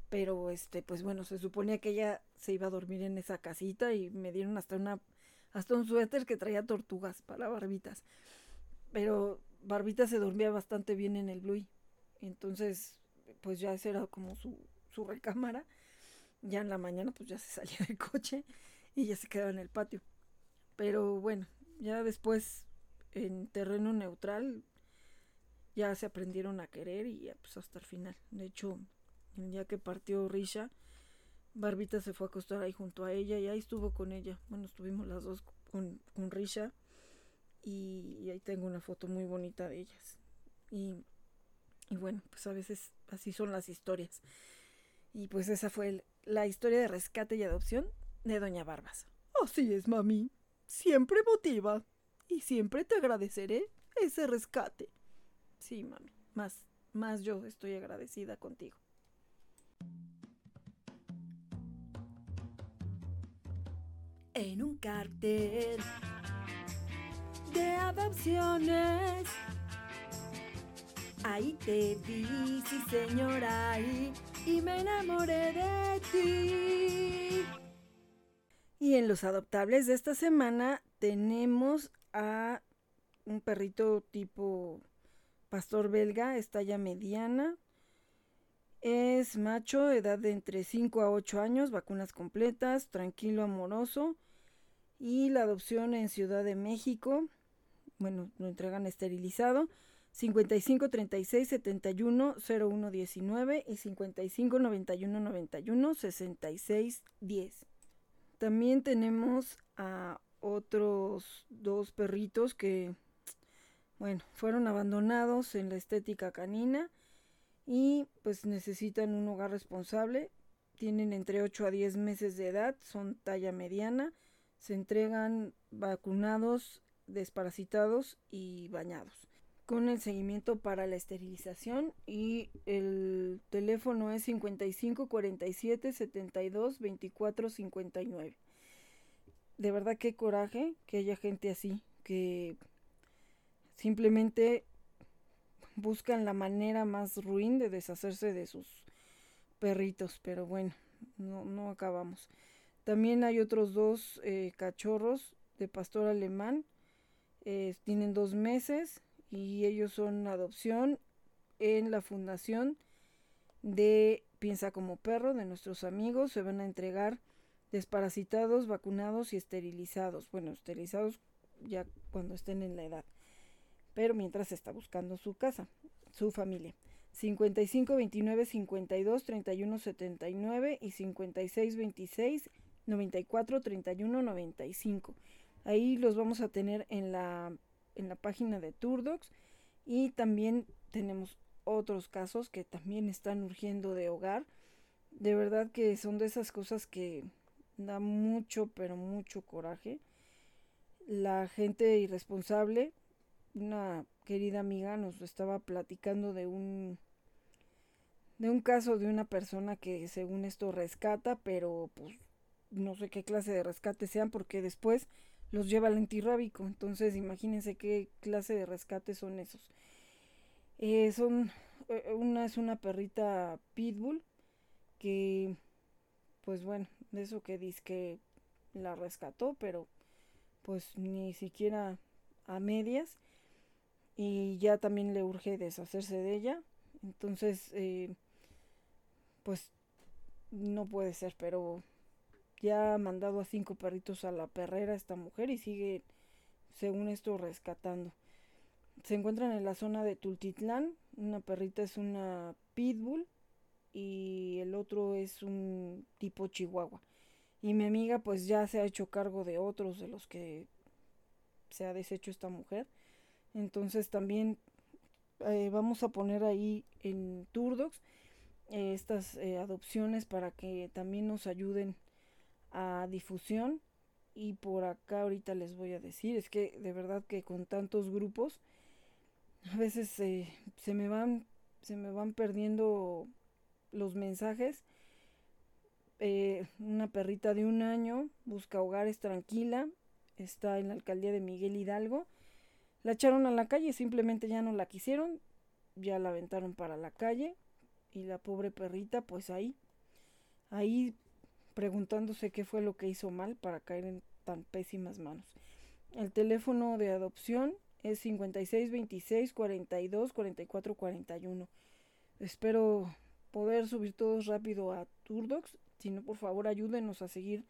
pero este, pues bueno, se suponía que ella se iba a dormir en esa casita y me dieron hasta una, hasta un suéter que traía tortugas para Barbitas. Pero Barbita se dormía bastante bien en el Bluey, entonces, pues ya esa era como su, su recámara. Ya en la mañana, pues ya se salía del coche y ya se quedaba en el patio. Pero bueno, ya después en terreno neutral ya se aprendieron a querer y pues hasta el final. De hecho, el día que partió Risha, Barbita se fue a acostar ahí junto a ella y ahí estuvo con ella. Bueno, estuvimos las dos con, Risha y, ahí tengo una foto muy bonita de ellas. Y, y bueno, pues a veces así son las historias. Y pues esa fue la historia de rescate y adopción de Doña Barbas. Así es, mami. Siempre motiva. Y siempre te agradeceré ese rescate. Sí, mami. Más, más yo estoy agradecida contigo. En un cartel de adopciones. Ahí te vi, sí señora, ahí, y me enamoré de ti. Y en los adoptables de esta semana tenemos a un perrito tipo pastor belga, estalla mediana. Es macho, edad de entre 5 a 8 años, vacunas completas, tranquilo, amoroso. Y la adopción en Ciudad de México, bueno, lo entregan esterilizado. 55 36 71 01 19 y 55 91 91 66 10. También tenemos a otros dos perritos que, bueno, fueron abandonados en la estética canina y pues necesitan un hogar responsable. Tienen entre 8 a 10 meses de edad, son talla mediana, se entregan vacunados, desparasitados y bañados. con el seguimiento para la esterilización y el teléfono es 55 47 72 24 59. De verdad qué coraje que haya gente así, que simplemente buscan la manera más ruin de deshacerse de sus perritos, pero bueno, no, no acabamos. También hay otros dos eh, cachorros de pastor alemán, eh, tienen dos meses y ellos son adopción en la fundación de Piensa como perro de nuestros amigos. Se van a entregar desparasitados, vacunados y esterilizados. Bueno, esterilizados ya cuando estén en la edad. Pero mientras está buscando su casa, su familia. 55 29 52 31 79 y 56 26 94 31 95. Ahí los vamos a tener en la en la página de Turdocs y también tenemos otros casos que también están urgiendo de hogar. De verdad que son de esas cosas que da mucho, pero mucho coraje. La gente irresponsable, una querida amiga nos estaba platicando de un de un caso de una persona que según esto rescata, pero pues no sé qué clase de rescate sean porque después los lleva al antirrábico. Entonces, imagínense qué clase de rescate son esos. Eh, son, eh, una es una perrita pitbull que, pues bueno, de eso que dice que la rescató, pero pues ni siquiera a medias. Y ya también le urge deshacerse de ella. Entonces, eh, pues no puede ser, pero ya ha mandado a cinco perritos a la perrera esta mujer y sigue, según esto, rescatando. Se encuentran en la zona de Tultitlán. Una perrita es una pitbull y el otro es un tipo chihuahua. Y mi amiga pues ya se ha hecho cargo de otros de los que se ha deshecho esta mujer. Entonces también eh, vamos a poner ahí en Turdox eh, estas eh, adopciones para que también nos ayuden a difusión y por acá ahorita les voy a decir, es que de verdad que con tantos grupos a veces se me van se me van perdiendo los mensajes. Una perrita de un año busca hogares tranquila, está en la alcaldía de Miguel Hidalgo. La echaron a la calle, simplemente ya no la quisieron, ya la aventaron para la calle y la pobre perrita pues ahí, ahí preguntándose qué fue lo que hizo mal para caer en tan pésimas manos. El teléfono de adopción es 56 26 42 44 41. Espero poder subir todos rápido a Turdox. Si no, por favor, ayúdenos a seguir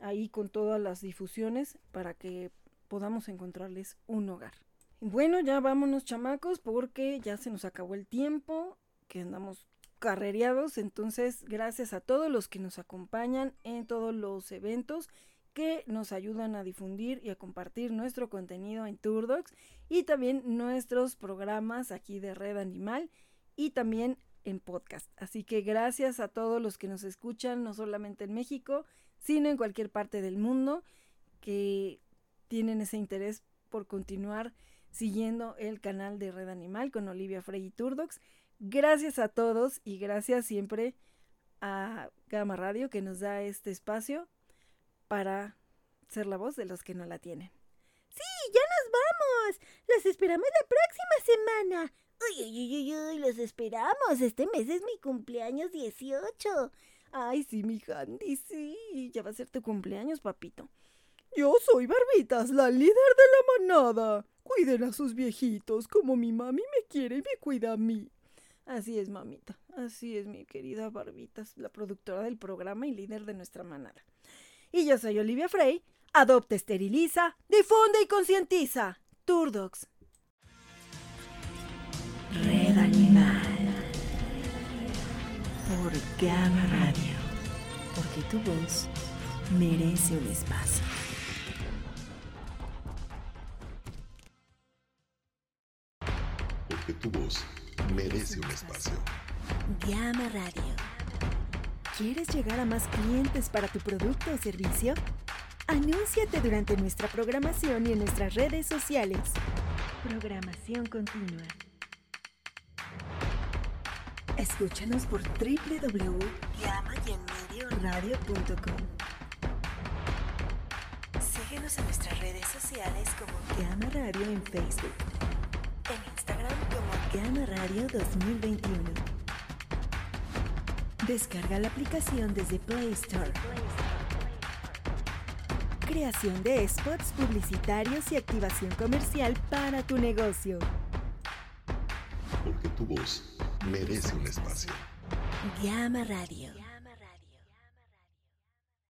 ahí con todas las difusiones para que podamos encontrarles un hogar. Bueno, ya vámonos chamacos porque ya se nos acabó el tiempo, que andamos carrereados. Entonces, gracias a todos los que nos acompañan en todos los eventos que nos ayudan a difundir y a compartir nuestro contenido en Turdocs y también nuestros programas aquí de Red Animal y también en podcast. Así que gracias a todos los que nos escuchan, no solamente en México, sino en cualquier parte del mundo que tienen ese interés por continuar siguiendo el canal de Red Animal con Olivia Frey y Turdocs. Gracias a todos y gracias siempre a Gama Radio que nos da este espacio para ser la voz de los que no la tienen. Sí, ya nos vamos. Los esperamos la próxima semana. Uy, uy, uy, uy, los esperamos. Este mes es mi cumpleaños 18. Ay, sí, mi Handy, sí. Ya va a ser tu cumpleaños, papito. Yo soy Barbitas, la líder de la manada. Cuiden a sus viejitos como mi mami me quiere y me cuida a mí. Así es, mamita. Así es, mi querida Barbitas, la productora del programa y líder de nuestra manada. Y yo soy Olivia Frey. Adopta, esteriliza, difunde y concientiza. Turdox. Red Animal. Por Gama Radio. Porque tu voz merece un espacio. Porque tu voz merece un espacio. Llama Radio. ¿Quieres llegar a más clientes para tu producto o servicio? Anúnciate durante nuestra programación y en nuestras redes sociales. Programación continua. Escúchanos por www.llamayenmedioradio.com. Síguenos en nuestras redes sociales como Llama Radio en Facebook. En Instagram Llama Radio 2021. Descarga la aplicación desde Play Store. Creación de spots publicitarios y activación comercial para tu negocio. Porque tu voz merece un espacio. Llama Radio.